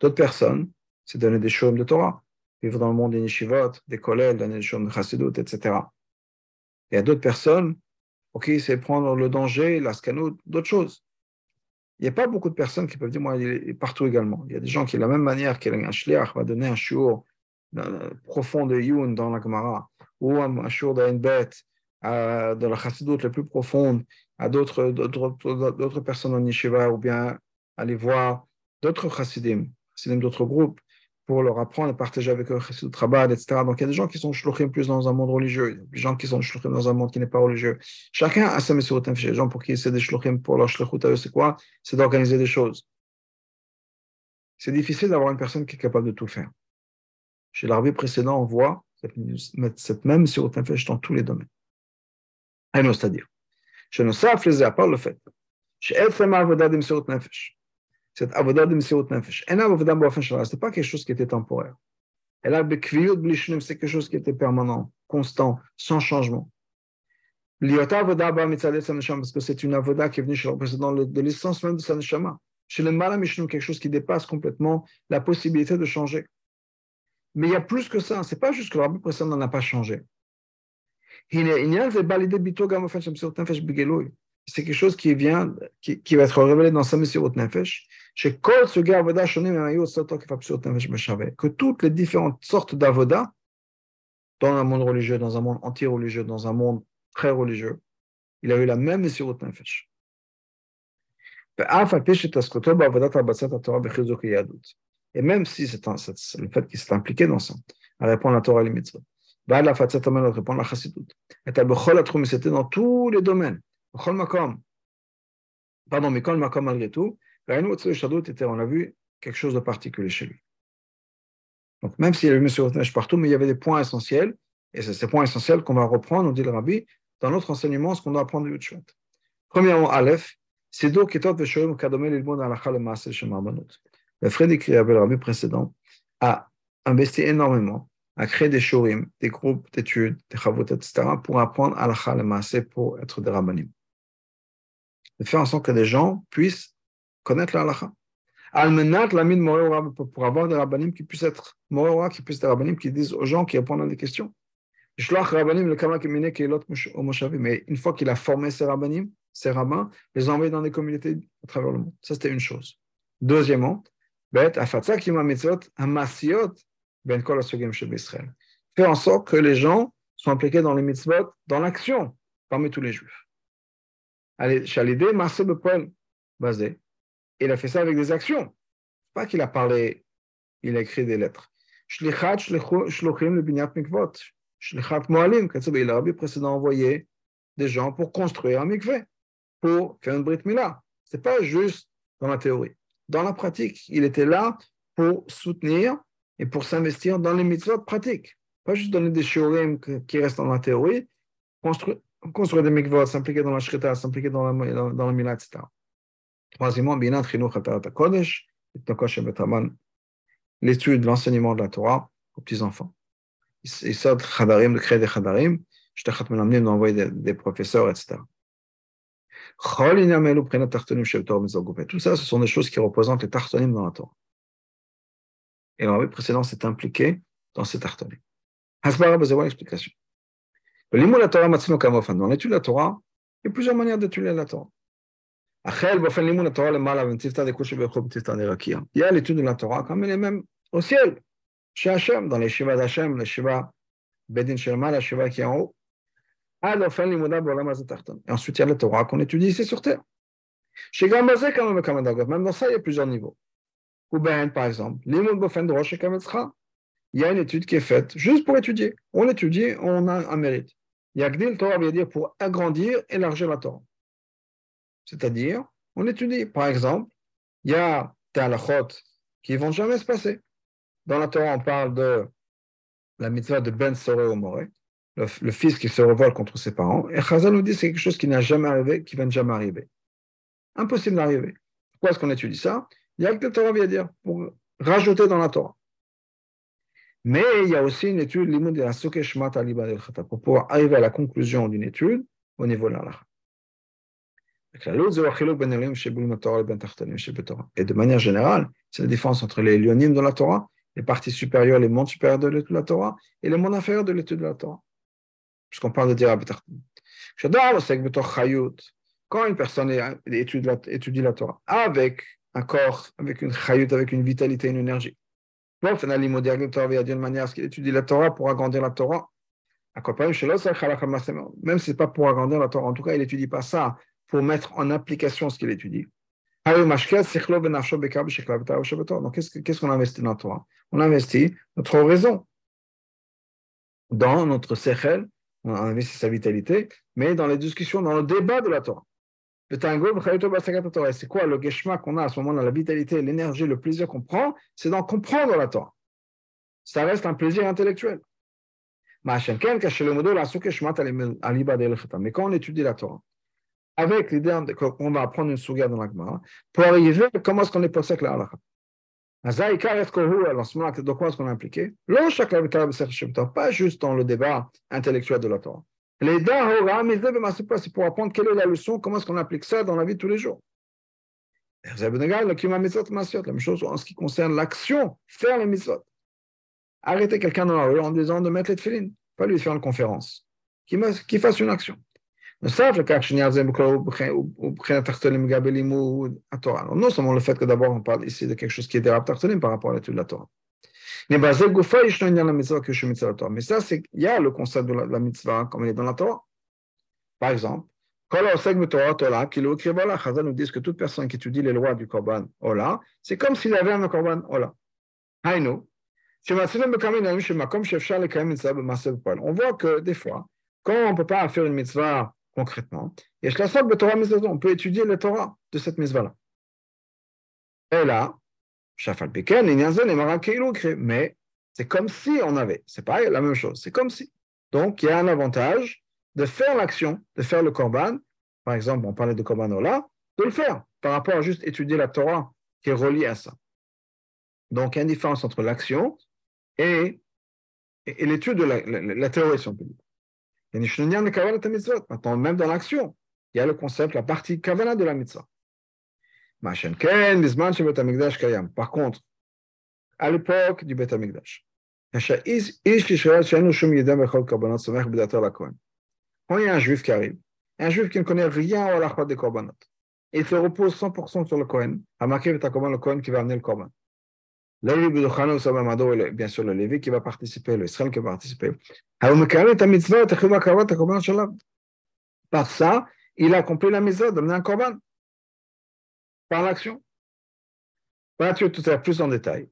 Speaker 1: D'autres personnes, c'est donner des choses de Torah, vivre dans le monde des nishivot, des kollels, donner des choses de chassidut, etc. Il y a d'autres personnes qui c'est prendre le danger, la skanout, d'autres choses. Il n'y a pas beaucoup de personnes qui peuvent dire, moi, il est partout également. Il y a des gens qui, de la même manière qu'un shliach va donner un shiur euh, profond de Youn dans la Gemara, ou un d'un bête de la chassidoute la plus profonde à d'autres, personnes en Yeshiva ou bien aller voir d'autres chassidim, chassidim d'autres groupes pour leur apprendre et partager avec eux chassidut Chabad, etc. Donc il y a des gens qui sont shluchim plus dans un monde religieux, des gens qui sont shluchim dans un monde qui n'est pas religieux. Chacun a sa mission Les gens pour qui c'est des shluchim pour leur shluchut à eux, c'est quoi? C'est d'organiser des choses. C'est difficile d'avoir une personne qui est capable de tout faire. Chez l'armée précédent, on voit cette même sur nefesh dans tous les domaines. C'est-à-dire, je ne sais à part le fait Cette avodah de de nefesh. Shalal, c'est pas quelque chose qui était temporaire. Elle a c'est quelque chose qui était permanent, constant, sans changement. Parce que c'est une avodah qui est venue chez le président de l'essence même de sa neshama. Chez le malamishnu, quelque chose qui dépasse complètement la possibilité de changer. Mais il y a plus que ça. C'est pas juste que le rabbi précédent n'a pas changé. C'est quelque chose qui vient, qui, va être révélé dans Samesirot Nefesh. Que toutes les différentes sortes d'avoda, dans un monde religieux, dans un monde anti-religieux, dans un monde très religieux, il a eu la même Mesirot Nefesh. Et même si c'est le fait qu'il s'est impliqué dans ça, à répondre à la Torah et les mitzvot, à la répondre à la chassidut, et à c'était dans tous les domaines, pardon, mais quand le makom malgré tout, on a vu quelque chose de particulier chez lui. Donc même s'il y avait M. Neige partout, mais il y avait des points essentiels, et c'est ces points essentiels qu'on va reprendre, on dit le rabbi, dans notre enseignement, ce qu'on doit apprendre de Yutshuat. Premièrement, Aleph, c'est d'où Ketot Veshorim Kadome Lilmon Alacha le Maasel Shem le frère des le Rabbi précédent, a investi énormément à créer des shurim, des groupes d'études, des chavot, etc., pour apprendre la le maasé, pour être des rabbanim. De faire en sorte que les gens puissent connaître la halakha. Almenat l'amid pour avoir des rabbanim qui puissent être morora, qui puissent être des rabbanim qui disent aux gens qui répondent à des questions. Mais une fois qu'il a formé ses rabbanim, ses rabbins, les envoyer dans des communautés à travers le monde. Ça, c'était une chose. Deuxièmement, Faire en sorte que les gens soient impliqués dans les mitzvot, dans l'action, parmi tous les juifs. Chalidé, basé. Il a fait ça avec des actions. Pas qu'il a parlé, il a écrit des lettres. Shlichat, shlochim, le binyat mikvot. Shlichat moalim, il a envoyé des gens pour construire un mikveh, pour faire une brit mila. C'est pas juste dans la théorie dans la pratique. Il était là pour soutenir et pour s'investir dans les mitzvot pratiques. Pas juste donner des shiurim qui restent dans la théorie, construire, des mikvot, s'impliquer dans la shrita, s'impliquer dans la, dans, dans la mila, etc. Troisièmement, chinuch kodesh, l'étude, l'enseignement de la Torah aux petits-enfants. Ils sortent de créer des chadarim, d'envoyer des, des professeurs, etc. Tout ça, ce sont des choses qui représentent les tartonim dans la Torah. Et le précédent s'est impliqué dans ces tartonim. Hasbara, avez l'explication. Dans l'étude de la Torah, il y a plusieurs manières d'étudier la Torah. Il y a l'étude de la Torah comme elle est même au ciel, chez Hachem, dans les Shiva d'Hachem, les Shiva Bedin Shelma, la Shiva qui est en haut. Et ensuite, il y a la Torah qu'on étudie ici sur Terre. Chez Gambazé, quand même, dans ça, il y a plusieurs niveaux. Ou bien, par exemple, il y a une étude qui est faite juste pour étudier. On étudie, on a un mérite. Yagdil Torah veut dire pour agrandir, élargir la Torah. C'est-à-dire, on étudie. Par exemple, il y a des halachot qui ne vont jamais se passer. Dans la Torah, on parle de la mitzvah de Ben Sore au Moré le, fils qui se révolte contre ses parents. Et Chazal nous dit que c'est quelque chose qui n'a jamais arrivé, qui va jamais arriver. Impossible d'arriver. Pourquoi est-ce qu'on étudie ça? Il y a que le Torah vient dire, pour rajouter dans la Torah. Mais il y a aussi une étude, de la pour pouvoir arriver à la conclusion d'une étude au niveau de l'Allah. Et de manière générale, c'est la différence entre les lyonim de la Torah, les parties supérieures, les mondes supérieurs de l'étude de la Torah, et les mondes inférieurs de l'étude de la Torah puisqu'on parle de dire quand une personne étudie la, Torah avec un corps, avec une chayut, avec une vitalité, une énergie, même si ce manière à qu'il étudie la Torah pour agrandir la Torah, même si ce n'est pas pour agrandir la Torah, en tout cas, il n'étudie pas ça pour mettre en application ce qu'il étudie. Donc, qu'est-ce qu'on investit dans la Torah? On investit notre raison dans notre sechel, on a investi sa vitalité, mais dans les discussions, dans le débat de la Torah. C'est quoi le geshma qu'on a à ce moment-là, la vitalité, l'énergie, le plaisir qu'on prend C'est d'en comprendre la Torah. Ça reste un plaisir intellectuel. Mais quand on étudie la Torah, avec l'idée qu'on va apprendre une souga dans l'agma, pour arriver comment est-ce qu'on est passé avec la halakha? Alors, ce de quoi est-ce qu'on est impliqué Pas juste dans le débat intellectuel de la Torah. Les c'est pour apprendre quelle est la leçon, comment est-ce qu'on applique ça dans la vie de tous les jours. La même chose en ce qui concerne l'action, faire les mitzvot. Arrêter quelqu'un dans la rue en disant de mettre les tefillin, pas lui faire une conférence, qu'il fasse une action. Non seulement le fait que d'abord on parle ici de quelque chose qui est par rapport à l'étude de la Torah. Mais ça, il y a le concept de la, mitzvah comme il est dans la Torah. Par exemple, nous que toute personne qui étudie les lois du Korban c'est comme s'il avait un. On voit que des fois, quand on ne peut pas faire une mitzvah concrètement. Et on peut étudier la Torah de cette mitzvah-là. Et là, mais c'est comme si on avait, c'est pas la même chose, c'est comme si. Donc, il y a un avantage de faire l'action, de faire le korban, par exemple, on parlait de korban là, de le faire par rapport à juste étudier la Torah qui est reliée à ça. Donc, il y a une différence entre l'action et, et, l'étude de la, la, théorie, si on peut. Maintenant, même dans l'action, il y a le concept, la partie kavana de la mitzvah. Par contre, à l'époque du Bet Amikdash, quand il y a un juif qui arrive, un juif qui ne connaît rien à la des korbanot, il se repose 100% sur le Kohen, à marquer le Kohen qui va amener le korban. Bien sûr le Lévi qui va participer, le Israël qui va participer. Par ça, il a accompli la mitzvah d'amener un korban. Par l'action. Voilà, tout à plus en détail.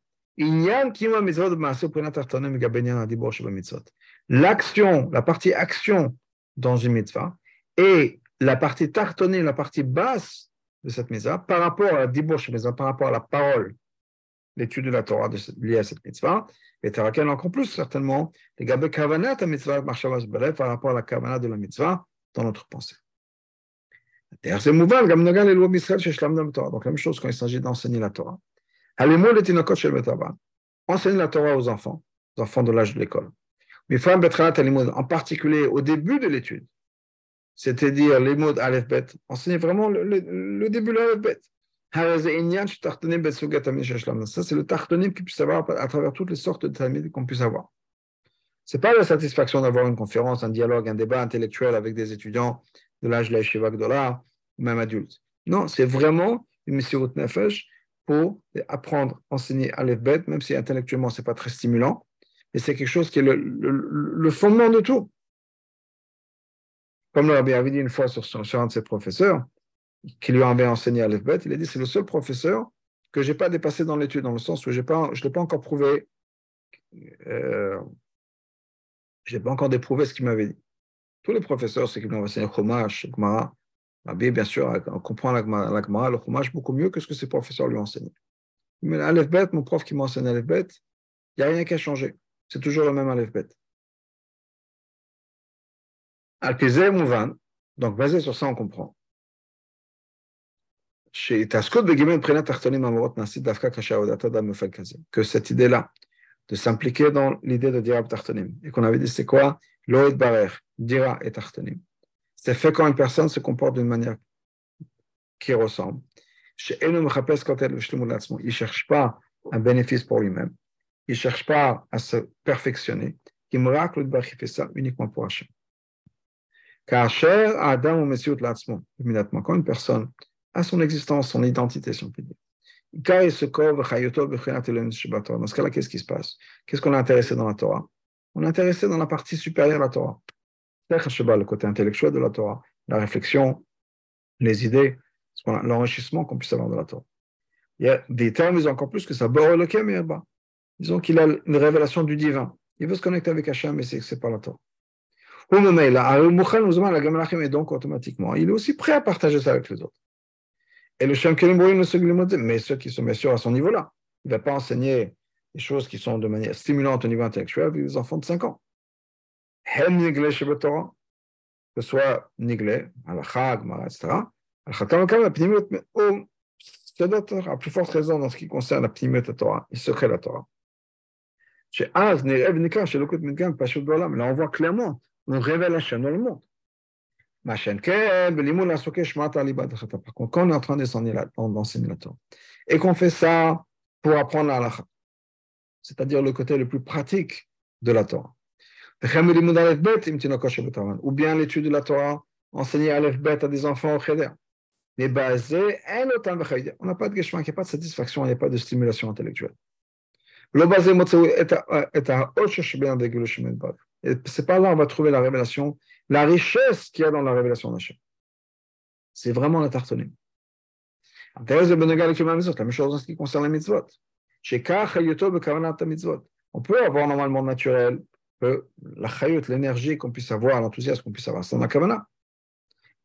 Speaker 1: L'action, la partie action dans une mitzvah, et la partie tartonée, la partie basse de cette mitzvah, par rapport à la par rapport à la parole l'étude de la Torah liée à cette mitzvah, et Taraken encore plus certainement, les Gabé Kavanat à mitzvah par rapport à la Kavanat de la mitzvah dans notre pensée. Donc la même chose quand il s'agit d'enseigner la Torah. Enseigner la Torah aux enfants, aux enfants de l'âge de l'école. En particulier au début de l'étude, c'est-à-dire les mots d'Aleph-Bet, enseigner vraiment le, le début de l'Aleph-Bet. Ça, c'est le tartonim qu'il puisse avoir à travers toutes les sortes de talmud qu'on puisse avoir. Ce n'est pas la satisfaction d'avoir une conférence, un dialogue, un débat intellectuel avec des étudiants de l'âge de la Gdola, ou même adultes. Non, c'est vraiment une mission nefesh pour apprendre, enseigner à bête, même si intellectuellement ce n'est pas très stimulant, mais c'est quelque chose qui est le, le, fondement de tout. Comme le Rabbi avait dit une fois sur, sur un de ses professeurs, qui lui avait enseigné à l'Efbet, il a dit c'est le seul professeur que je n'ai pas dépassé dans l'étude, dans le sens où je ne l'ai pas encore prouvé, euh, je n'ai pas encore déprouvé ce qu'il m'avait dit. Tous les professeurs, c'est qu'ils m'ont enseigné Chumash, Gmara. Bien sûr, on comprend la Gmara, le beaucoup mieux que ce que ses professeurs lui ont enseigné. Mais à l'Efbet, mon prof qui m'a enseigné à l'Efbet, il n'y a rien qui a changé. C'est toujours le même à l'Efbet. Al-Pizé Mouvan, donc basé sur ça, on comprend que cette idée-là, de s'impliquer dans l'idée de Dira Tartonim, et qu'on avait dit c'est quoi Barer, Dira et Tartonim. C'est fait quand une personne se comporte d'une manière qui ressemble. Il ne cherche pas un bénéfice pour lui-même. Il ne cherche pas à se perfectionner. Il fait ça uniquement pour. Car Adam ou immédiatement, une personne à son existence, son identité, si on peut dire. Dans ce cas-là, qu'est-ce qui se passe? Qu'est-ce qu'on a intéressé dans la Torah? On est intéressé dans la partie supérieure de la Torah. Le côté intellectuel de la Torah, la réflexion, les idées, l'enrichissement qu'on puisse avoir de la Torah. Il y a des termes, ils ont encore plus que ça. Disons qu'il a une révélation du divin. Il veut se connecter avec Hachem, mais c'est pas la Torah. Et donc, automatiquement, il est aussi prêt à partager ça avec les autres. Et le Shem mais ceux qui sont bien sûr à son niveau-là. Il ne va pas enseigner des choses qui sont de manière stimulante au niveau intellectuel avec des enfants de 5 ans. que ce soit Niglé, Alakha, Gemara, etc. À plus forte raison dans ce qui concerne la Pnimut Torah, le secret la Torah. Là, on voit clairement, on révèle Hachem dans le monde. Par contre, quand on est en train d'enseigner la Torah, et qu'on fait ça pour apprendre la c'est-à-dire le côté le plus pratique de la Torah. Ou bien l'étude de la Torah, enseigner Aleph Bet à des enfants au Cheder. On n'a pas de geshmak, il n'y a pas de satisfaction, il n'y a pas de stimulation intellectuelle. C'est pas là on va trouver la révélation, la richesse qu'il y a dans la révélation d'Hachem. C'est vraiment la tartonim. La même chose en ce qui concerne les mitzvot. On peut avoir normalement naturel la chayut, l'énergie qu'on puisse avoir, l'enthousiasme qu'on puisse avoir, c'est dans la kavana.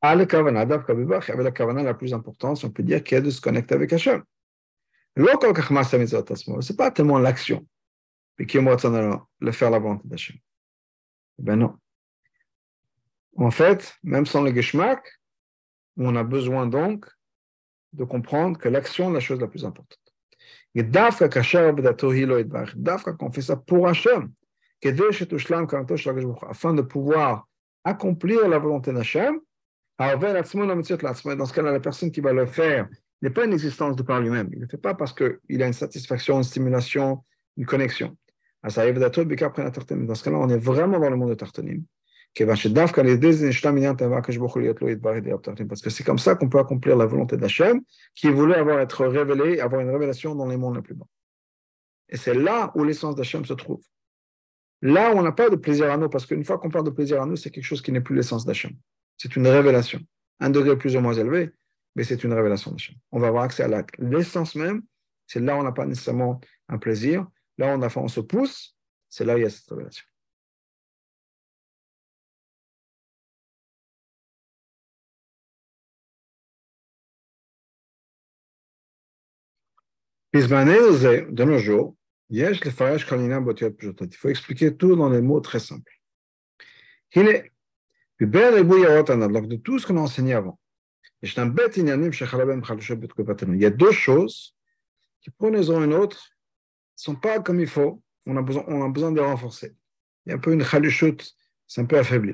Speaker 1: À la kavana, avec la kavana la plus importante, on peut dire, qui est de se connecter avec Hachem. C'est pas tellement l'action, mais qui est le faire la volonté d'Hachem. Ben non. En fait, même sans le geschmack, on a besoin donc de comprendre que l'action est la chose la plus importante. Et dafka kasher dafka qu'on fait ça pour Hachem, afin de pouvoir accomplir la volonté d'Hachem, dans ce cas-là, la personne qui va le faire n'est pas une existence de par lui-même. Il ne le fait pas parce qu'il a une satisfaction, une stimulation, une connexion. Dans ce cas-là, on est vraiment dans le monde de Tartanim. Parce que c'est comme ça qu'on peut accomplir la volonté d'Hachem, qui voulait avoir être révélé, avoir une révélation dans les mondes les plus bas. Et c'est là où l'essence d'Hachem se trouve. Là, on n'a pas de plaisir à nous, parce qu'une fois qu'on parle de plaisir à nous, c'est quelque chose qui n'est plus l'essence d'Hachem. C'est une révélation. Un degré plus ou moins élevé, mais c'est une révélation d'Hachem. On va avoir accès à l'essence même. C'est là où on n'a pas nécessairement un plaisir. Là on, a, on se pousse, c'est là où il y a cette révélation. de nos jours, il faut expliquer tout dans des mots très simples. Donc, de tout ce qu'on a enseigné avant, il y a deux choses qui, pour une raison ou une autre, ne sont pas comme il faut. On a besoin, on a besoin de les renforcer. Il y a un peu une chaluchute, c'est un peu affaibli.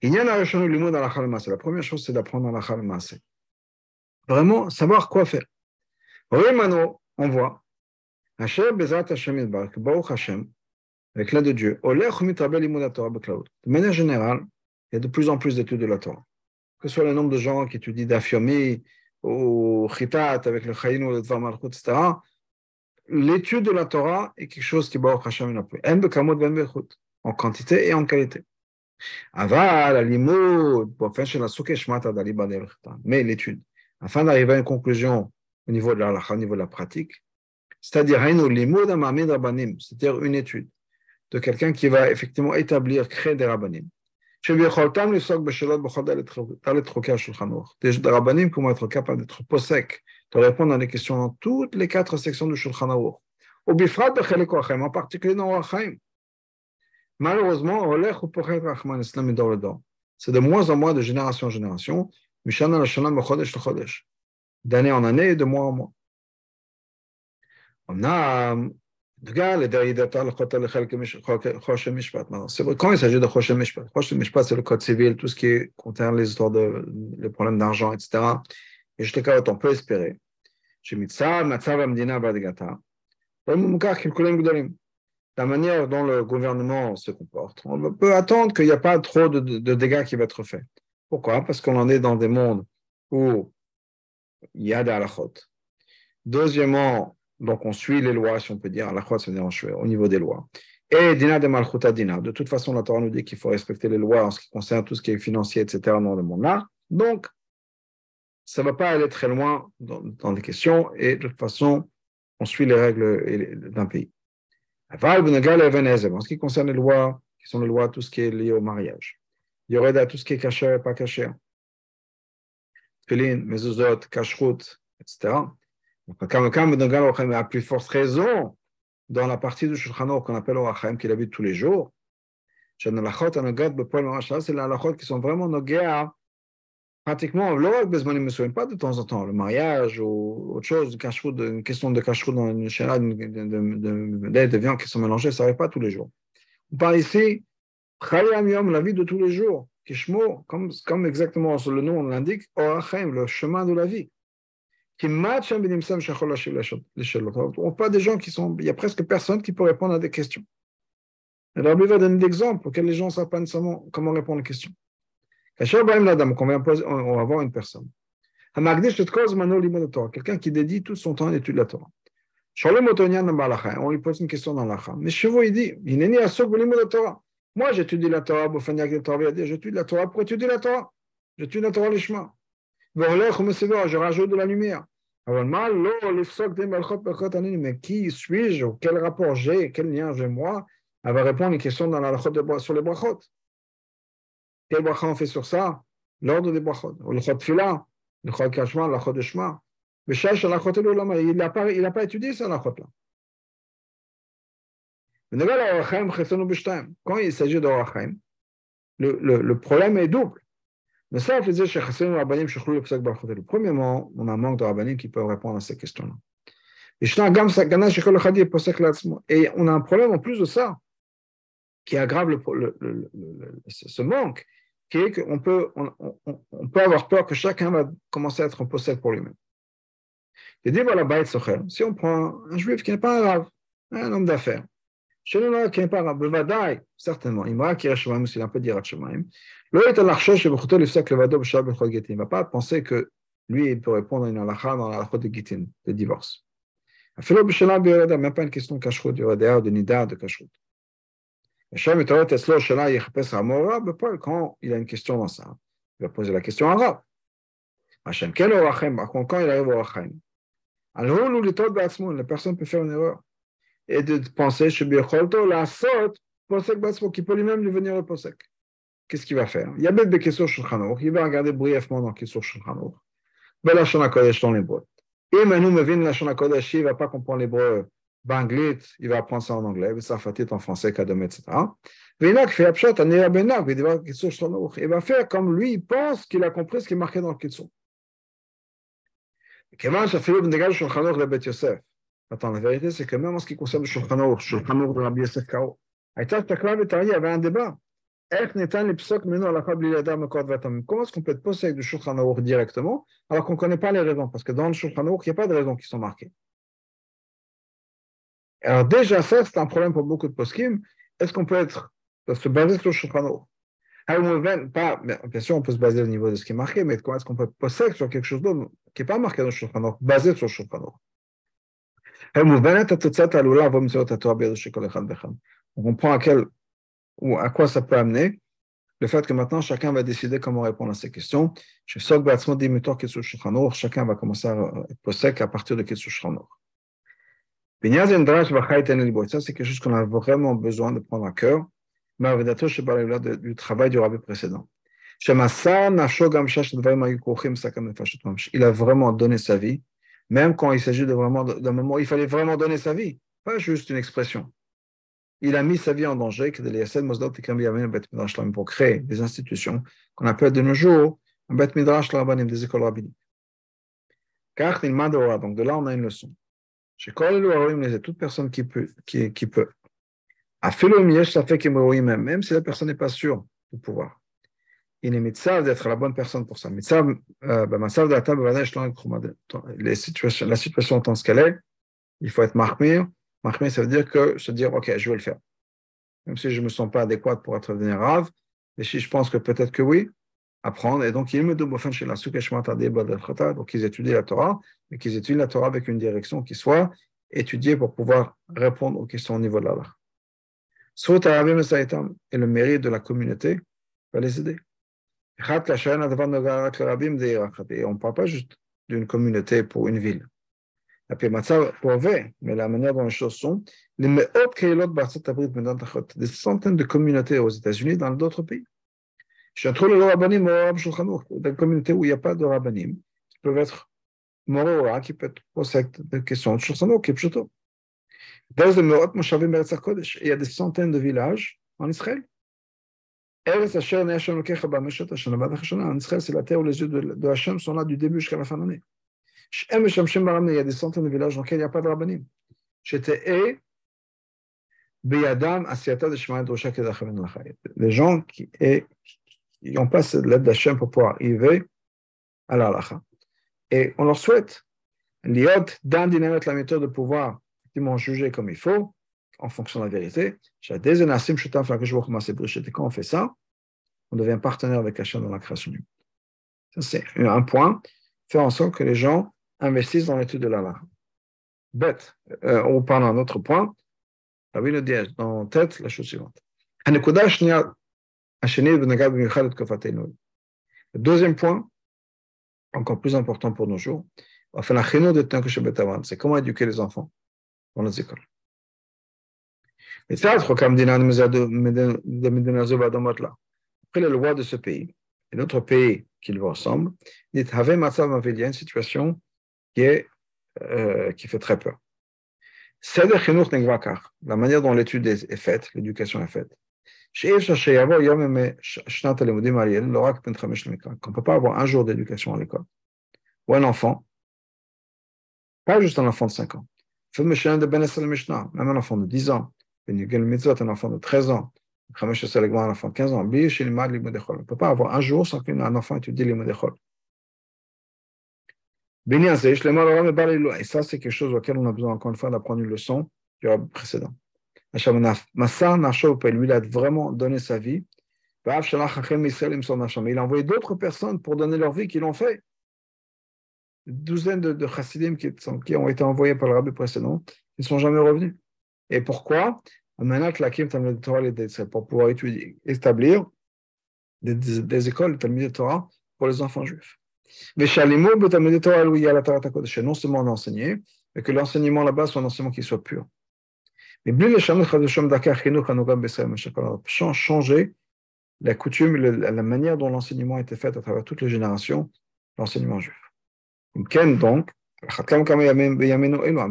Speaker 1: Il y a la La première chose, c'est d'apprendre la khalmase. Vraiment, savoir quoi faire. Oui, Mano, on voit Hashem Bezrat Hashem Baruch Hashem, avec l'aide de Dieu, de manière générale, il y a de plus en plus d'études de la Torah. Que ce soit le nombre de gens qui étudient d'Afyomi ou Chitat avec le Chayin ou le Dvar Malchut, etc., l'étude de la Torah est quelque chose qui Baruch Hashem. En quantité et en qualité. Mais l'étude, afin d'arriver à une conclusion au niveau de la, au niveau de la pratique, c'est-à-dire c'est-à-dire une étude de quelqu'un qui va effectivement établir, créer des rabbanim. Des rabbanim qui vont être capables d'être possèques, de répondre à des questions dans toutes les quatre sections du Shulchan Aruch. En particulier dans Wachaim. Malheureusement, c'est de moins en moins de génération en génération, d'année en année et de mois en mois. Quand il s'agit de Choshem Mishpat, Choshem Mishpat, c'est le code civil, tout ce qui concerne les de les problèmes d'argent, etc. Et je te carotte, on peut espérer. La manière dont le gouvernement se comporte, on peut attendre qu'il n'y a pas trop de, dégâts qui va être fait. Pourquoi? Parce qu'on en est dans des mondes où il y a des halakhot. Deuxièmement, donc, on suit les lois, si on peut dire, à la fois, au niveau des lois. Et dina de malchuta dina. De toute façon, la Torah nous dit qu'il faut respecter les lois en ce qui concerne tout ce qui est financier, etc., dans le monde-là. Donc, ça ne va pas aller très loin dans, dans, les questions, et de toute façon, on suit les règles d'un pays. En ce qui concerne les lois, qui sont les lois, tout ce qui est lié au mariage. Il y aurait tout ce qui est caché et pas caché. Tfilin, mezuzot, kashrut, etc. À plus forte raison, dans la partie du Shulchan qu'on appelle Orachem, qu'il habite tous les jours, c'est les halachot qui sont vraiment nogéa pratiquement, pas de temps en temps, le mariage ou autre chose, une question de cacheroute dans une chalade de, de, de, viande qui sont mélangées, ça n'arrive pas tous les jours. On parle ici, la vie de tous les jours, comme, comme exactement le nom l'indique, le chemin de la vie. On pas des gens qui sont, il y a presque personne qui peut répondre à des questions. Et Rabbi va donner des exemples pour que les gens ne savent pas comment répondre aux questions. On va voir une personne. Quelqu'un qui dédie tout son temps à l'étude de la Torah. On lui pose une question dans l'achat. Mais Chevo, il dit, il n'est ni à la Torah. Moi, j'étudie la Torah, j'étudie la Torah pour étudier la Torah? J'étudie la Torah les chemins. Je rajoute de la lumière. Mais qui suis-je? Quel rapport j'ai? Quel lien j'ai moi? Elle va répondre à une question dans la sur les brachot. Quel bracha on fait sur ça? L'ordre des brachot. Le chot fila, le chot kashma, le chot de shma. Mais il n'a pas, il pas étudié ça, la là. Quand il s'agit d'Orachaim, le, le, le problème est double. Premièrement, on a un manque de rabbanim qui peuvent répondre à ces questions-là. Et on a un problème en plus de ça, qui aggrave le, ce manque, qui est qu'on peut, on, on, on, peut avoir peur que chacun va commencer à être en possède pour lui-même. Il dit, voilà, si on prend un juif qui n'est pas un rave, un homme d'affaires, certainement, il ne va pas penser que lui, il peut répondre à une halakha dans la de Gitin, de divorce. Même pas une question de de nida, de. Quand il a une question dans ça, il va poser la question arabe. Quand il arrive au Rachaim, la personne peut faire une erreur et de penser qu'il peut lui-même devenir le posek. Qu'est-ce qu'il va faire? Il y a des questions sur Il va regarder brièvement dans Kessur Shulchan Ben la Shana Kodesh dans l'hébreu. Et maintenant, me vient la Shana Kodesh, il ne va pas comprendre l'hébreu banglit, il va apprendre ça en anglais, Sarfatit en français, Kadom, etc. Il va faire comme lui, il pense qu'il a compris ce qui est marqué dans le Kitsur. Attends, la vérité, c'est que même en ce qui concerne le Shulchan Aruch, Shulchan de Rabbi Yosef Kao, il y avait un débat. Comment est-ce qu'on peut être du Shulchan directement alors qu'on ne connaît pas les raisons? Parce que dans le Shulchan il n'y a pas de raisons qui sont marquées. Alors déjà, ça, c'est un problème pour beaucoup de poskim. Est-ce qu'on peut être, se baser sur le Shulchan Aruch? Pas, bien sûr, on peut se baser au niveau de ce qui est marqué, mais comment est-ce qu'on peut possède sur quelque chose d'autre qui n'est pas marqué dans le Shulchan basé sur le Shulchan on comprend à quel quoi ça peut amener le fait que maintenant chacun va décider comment répondre à ces questions. Chacun va commencer à être à partir de c'est quelque chose qu'on a vraiment besoin de prendre à cœur. Du travail du précédent. Il a vraiment donné sa vie, même quand il s'agit de vraiment d'un moment où il fallait vraiment donner sa vie, pas juste une expression il a mis sa vie en danger pour créer des institutions qu'on appelle de nos jours un Bet Midrash des écoles rabbiniques. Donc de là on a une leçon. Chez toute personne qui peut, qui, qui peut. A fait le même si la personne n'est pas sûre du pouvoir. Il est mitzvah d'être la bonne personne pour ça. Mitzvah, euh, ben, la table, la situation étant ce qu'elle est, il faut être marmire, Mahmir, ça veut dire que se dire, OK, je vais le faire. Même si je ne me sens pas adéquat pour être rave, mais si je pense que peut-être que oui, apprendre. Et donc, il me demande chez la donc ils étudient la Torah, mais qu'ils étudient la Torah avec une direction qui soit étudiée pour pouvoir répondre aux questions au niveau de l'Allah. Et le mérite de la communauté va les aider. Et on ne parle pas juste d'une communauté pour une ville mais la manière dont les choses sont, des centaines de communautés aux États-Unis, dans d'autres pays. Des communautés où il n'y a pas de rabbanim, qui peuvent être moraux, qui peuvent être des questions de Shulchan qui est plutôt. Il y a des centaines de villages en Israël. C'est la terre où les yeux de, de Hashem sont là du début jusqu'à la fin de l'année. Il y a des centaines de villages dans lesquels il n'y a pas de Lachayet. Les gens qui l'aide pour pouvoir arriver à la. Et on leur souhaite de pouvoir juger comme il faut, en fonction de la vérité. Et quand on fait ça, on devient partenaire avec Hachem dans la création du monde. Ça, c'est un point. Faire en sorte que les gens investissent dans l'étude de la Bête. Euh, on parle d'un autre point. Rabbi le dit dans tête la chose suivante. Le deuxième point, encore plus important pour nos jours, c'est comment éduquer les enfants dans les écoles. Après les lois de ce pays, et notre pays qui lui ressemble, il y a une situation qui, est, euh, qui fait très peur. La manière dont l'étude est faite, l'éducation est faite. Qu'on ne peut pas avoir un jour d'éducation à l'école. Ou un enfant, pas juste un enfant de 5 ans. Même un enfant de 10 ans, un enfant de 13 ans, un enfant de 15 ans. On ne peut pas avoir un jour sans qu'un enfant étudie mots et ça, c'est quelque chose auquel on a besoin, encore une fois, d'apprendre une leçon du précédent. Massa lui, a vraiment donné sa vie. Il a envoyé d'autres personnes pour donner leur vie qui l'ont fait. Une douzaine de, de chassidim qui, qui, ont été envoyés par le rabbi précédent, ils ne sont jamais revenus. Et pourquoi? Pour pouvoir établir des, écoles de Torah pour les enfants juifs. Mais non seulement d'enseigner, mais que l'enseignement là-bas soit un enseignement qui soit pur. Mais changer la coutume, la manière dont l'enseignement été fait à travers toutes les générations, l'enseignement juif. Donc, à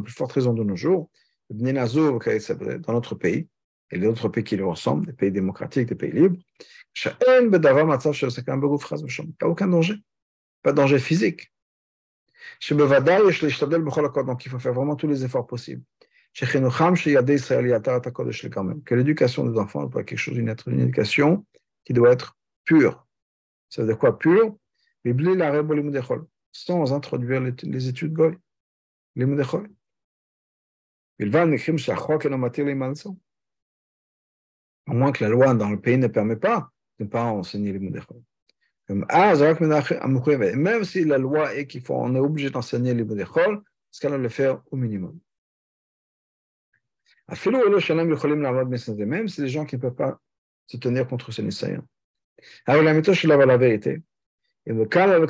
Speaker 1: plus forte raison de nos jours, dans notre pays, et les autres pays qui lui ressemblent, des pays démocratiques, des pays libres, a aucun danger pas de danger physique. Donc, il faut faire vraiment tous les efforts possibles. Que l'éducation des enfants doit être quelque chose, une, une éducation qui doit être pure. Ça veut dire quoi pure? Sans introduire les, les études goy. Les à moins que la loi dans le pays ne permet pas de ne pas enseigner les Moudechol. Même si la loi est qu'il est obligé d'enseigner les Moudechol, ce qu'elle le faire au minimum. Même si les gens qui ne peuvent pas se tenir contre ce Alors la méthode, la vérité. Et le le cas, le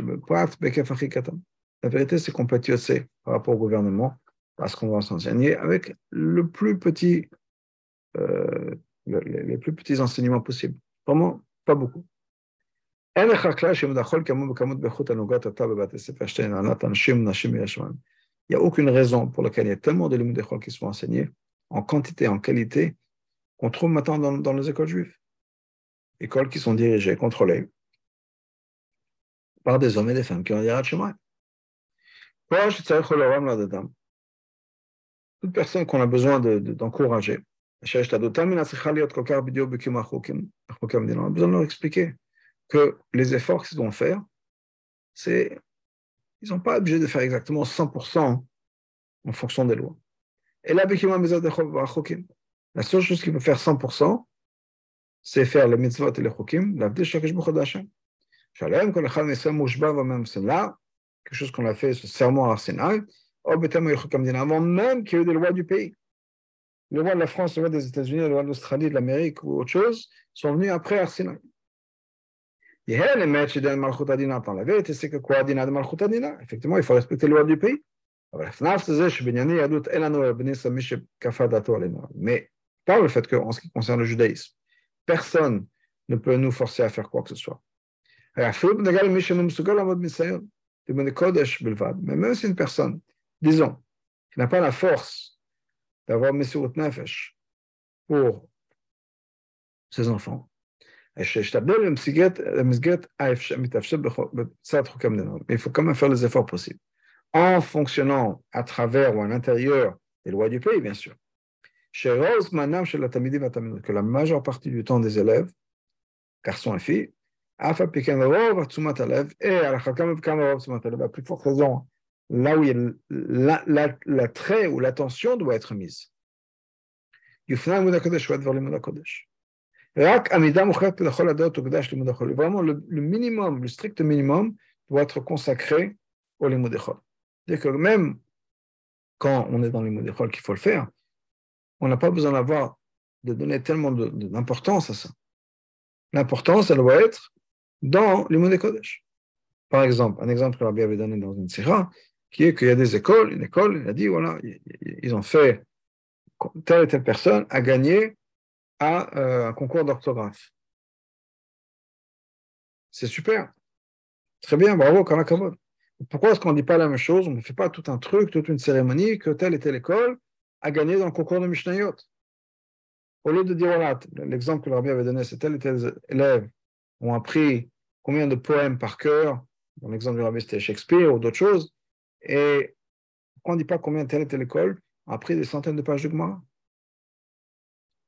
Speaker 1: le me. La vérité, c'est qu'on peut être par rapport au gouvernement, parce qu'on va s'enseigner avec le plus petit euh, les, plus petits enseignements possibles. Vraiment, pas beaucoup. Il n'y a aucune raison pour laquelle il y a tellement de limud qui sont enseignés, en quantité, en qualité, qu'on trouve maintenant dans, les écoles juives. Écoles qui sont dirigées, contrôlées par des hommes et des femmes qui ont dit Toute personne qu'on a besoin d'encourager, de, on a besoin de leur expliquer que les efforts qu'ils vont faire, c'est, ils n'ont pas obligé de faire exactement 100% en fonction des lois. Et là, la seule chose qu'ils peuvent faire 100%, c'est faire les mitzvot et les chokim, l'avdil shakesh b'chodashim. Shalem, kol echad nisem mushba v'mem là, quelque chose qu'on a fait, ce serment à Sinai, avant même qu'il y ait des lois du pays le roi de la France, le roi des États-Unis, le roi de l'Australie, de l'Amérique ou autre chose, sont venus après Arsinaï. La vérité, c'est que quoi, Dina de Malchut Adina Effectivement, il faut respecter les lois du pays. Mais pas le fait qu'en ce qui concerne le judaïsme, personne ne peut nous forcer à faire quoi que ce soit. Mais même si une personne, disons, qui n'a pas la force d'avoir Messirut Nefesh, pour ses enfants. Il faut quand même faire les efforts possibles. En fonctionnant à travers ou à l'intérieur des lois du pays, bien sûr. Que la majeure partie du temps des élèves, garçons et filles, et à plus forte raison, là où l'attrait ou l'attention doit être mise. Vraiment, le, minimum, le strict minimum doit être consacré au limudechol. C'est-à-dire que même quand on est dans les qu'il faut le faire, on n'a pas besoin d'avoir, de donner tellement d'importance à ça. L'importance, elle doit être dans les Kodesh. Par exemple, un exemple que Rabbi avait donné dans une sira, qui est qu'il y a des écoles, une école, il a dit, voilà, ils ont fait, telle et telle personne a gagné à euh, un concours d'orthographe. C'est super. Très bien, bravo, Karakavod. Pourquoi est-ce qu'on ne dit pas la même chose? On ne fait pas tout un truc, toute une cérémonie que telle et telle école a gagné dans le concours de Mishnayot. Au lieu de dire, voilà, l'exemple que le rabbi avait donné, c'est tel et tel élève ont appris combien de poèmes par cœur, dans l'exemple du rabbi c'était Shakespeare ou d'autres choses, et on ne dit pas combien telle et telle école a appris des centaines de pages de Gemara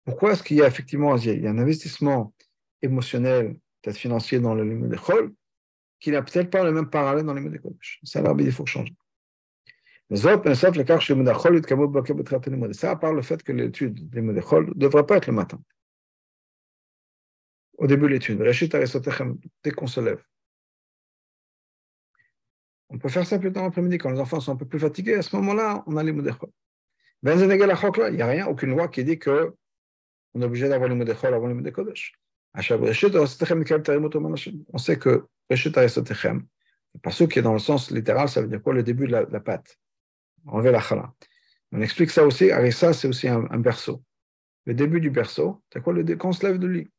Speaker 1: Pourquoi est-ce qu'il y a effectivement un investissement émotionnel, peut-être financier dans le de d'école, qu'il n'a peut-être pas le même parallèle dans les mots d'école Ça, l'arbitre, il faut changer. Ça, à part le fait que l'étude des mots ne devrait pas être le matin au début de l'étude. Dès qu'on se lève. On peut faire ça plus tard l'après-midi quand les enfants sont un peu plus fatigués. À ce moment-là, on a les modéchol. Il n'y a rien, aucune loi qui dit que on est obligé d'avoir les modéchol avant les modékodesh. On sait que Reshit Aristotechem, parce qui est dans le sens littéral, ça veut dire quoi? Le début de la, la pâte. Enlever la chala. On explique ça aussi. Arissa, c'est aussi un, berceau. Le début du berceau, c'est quoi? Le Quand on se lève de lit.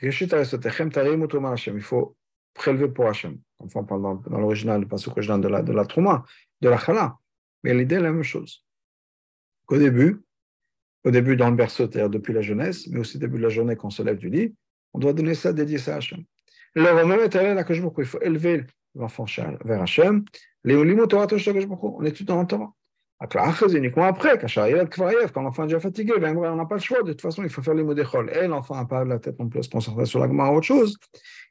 Speaker 1: Il faut prélever pour Hachem. Enfin, on parle dans, l'original, le passage original de la, de la trauma, de la chala. Mais l'idée est la même chose. Au début, au début dans le berceau, c'est-à-dire depuis la jeunesse, mais aussi au début de la journée quand on se lève du lit, on doit donner ça, dédier ça à Hachem. Le même il faut élever l'enfant vers Hachem. On étudie dans le Torah. Après, quand l'enfant est déjà fatigué, ben, on n'a pas le choix, de toute façon, il faut faire les mots d'école. Et l'enfant n'a pas la tête non plus concentrer sur la ou autre chose.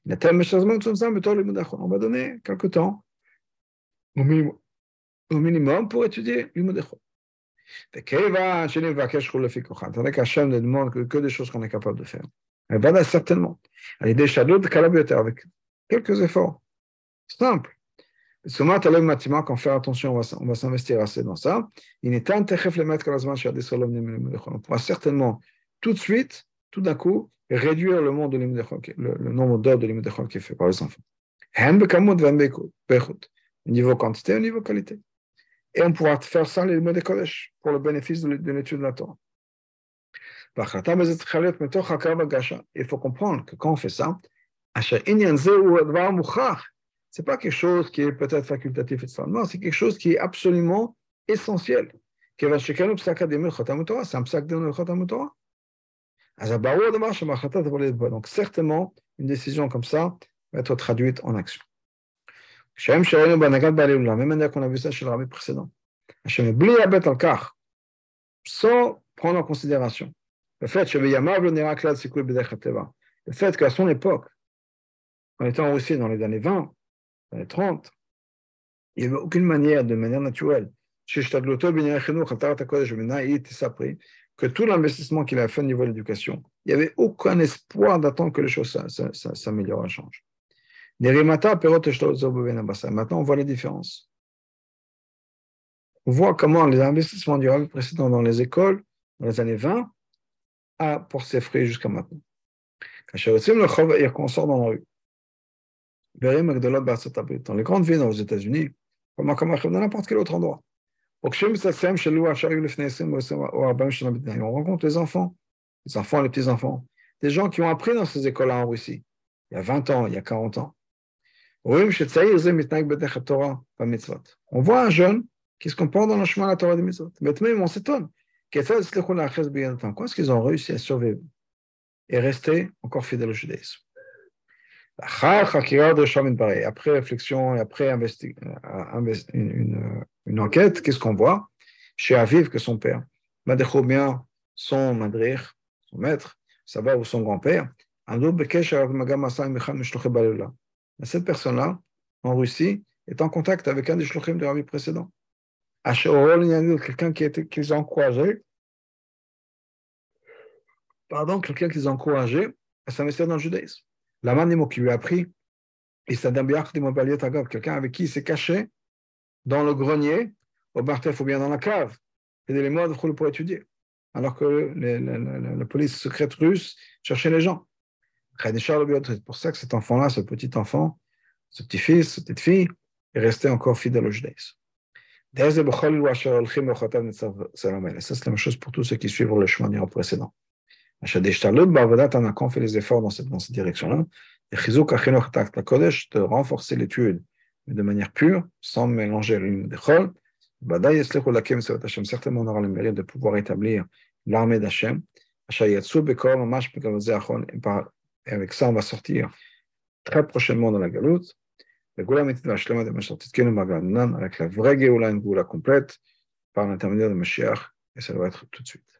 Speaker 1: Il a tellement de On va donner quelques temps, au minimum, au minimum pour étudier les mots d'école. Tandis qu'Hachem ne demande que, que des choses qu'on est capable de faire. Elle va certainement. Elle est déjà avec quelques efforts simples quand faire attention, on va, s'investir assez dans ça. Il est On pourra certainement tout de suite, tout d'un coup, réduire le, monde de le, le nombre d'heures de l'immédiat qui est fait par les enfants. Au niveau quantité, au niveau qualité. Et on pourra faire ça les mots collège pour le bénéfice de l'étude de la Torah. Il faut comprendre que quand on fait ça, n'est pas quelque chose qui est peut-être facultatif, etc. Non, c'est quelque chose qui est absolument essentiel. Donc, certainement, une décision comme ça va être traduite en action. La même manière qu'on a vu ça chez le rabbi précédent. Sans prendre en considération le fait le fait qu'à son époque, en étant aussi dans les années 20, dans les 30, il n'y avait aucune manière, de manière naturelle, que tout l'investissement qu'il a fait au niveau de l'éducation, il n'y avait aucun espoir d'attendre que les choses s'améliorent, changent. Maintenant, on voit les différences. On voit comment les investissements du rabbi précédent dans les écoles, dans les années 20, a pour ses fruits jusqu'à maintenant. Quand on sort dans la rue, dans les grandes villes aux États-Unis, comme dans n'importe quel autre endroit. On rencontre les enfants, les enfants les petits-enfants, des gens qui ont appris dans ces écoles-là en Russie, il y a 20 ans, il y a 40 ans. On voit un jeune qui se comporte dans le chemin de la Torah des mitzvot. Même on s'étonne. Comment est-ce qu'ils ont réussi à survivre et rester encore fidèles au judaïsme? Après réflexion et après euh, une, une, enquête, qu'est-ce qu'on voit? Chez Aviv, que son père, son madrir, son maître, va ou son grand-père, cette personne-là, en Russie, est en contact avec un des shlochim de Rabbi précédent. Quelqu'un qui, pardon, quelqu'un qui les a encouragés à s'investir dans le judaïsme. La manimo qui lui a appris, quelqu'un avec qui il s'est caché dans le grenier, au Bartef ou bien dans la cave, et les mois pour étudier, alors que la police secrète russe cherchait les gens. C'est pour ça que cet enfant-là, ce petit enfant, ce petit-fils, cette petite-fille, est resté encore fidèle au judaïsme. Ça, c'est la même chose pour tous ceux qui suivent le chemin précédent. On fait les efforts dans cette, dans cette direction-là. de renforcer l'étude, de manière pure, sans mélanger l'une des chols. Certainement, on aura le mérite de pouvoir établir l'armée d'Hachem. Et avec ça, on va sortir très prochainement dans la galoute. avec la vraie Géoula complète, par l'intermédiaire de Mashiach, et ça doit être tout de suite.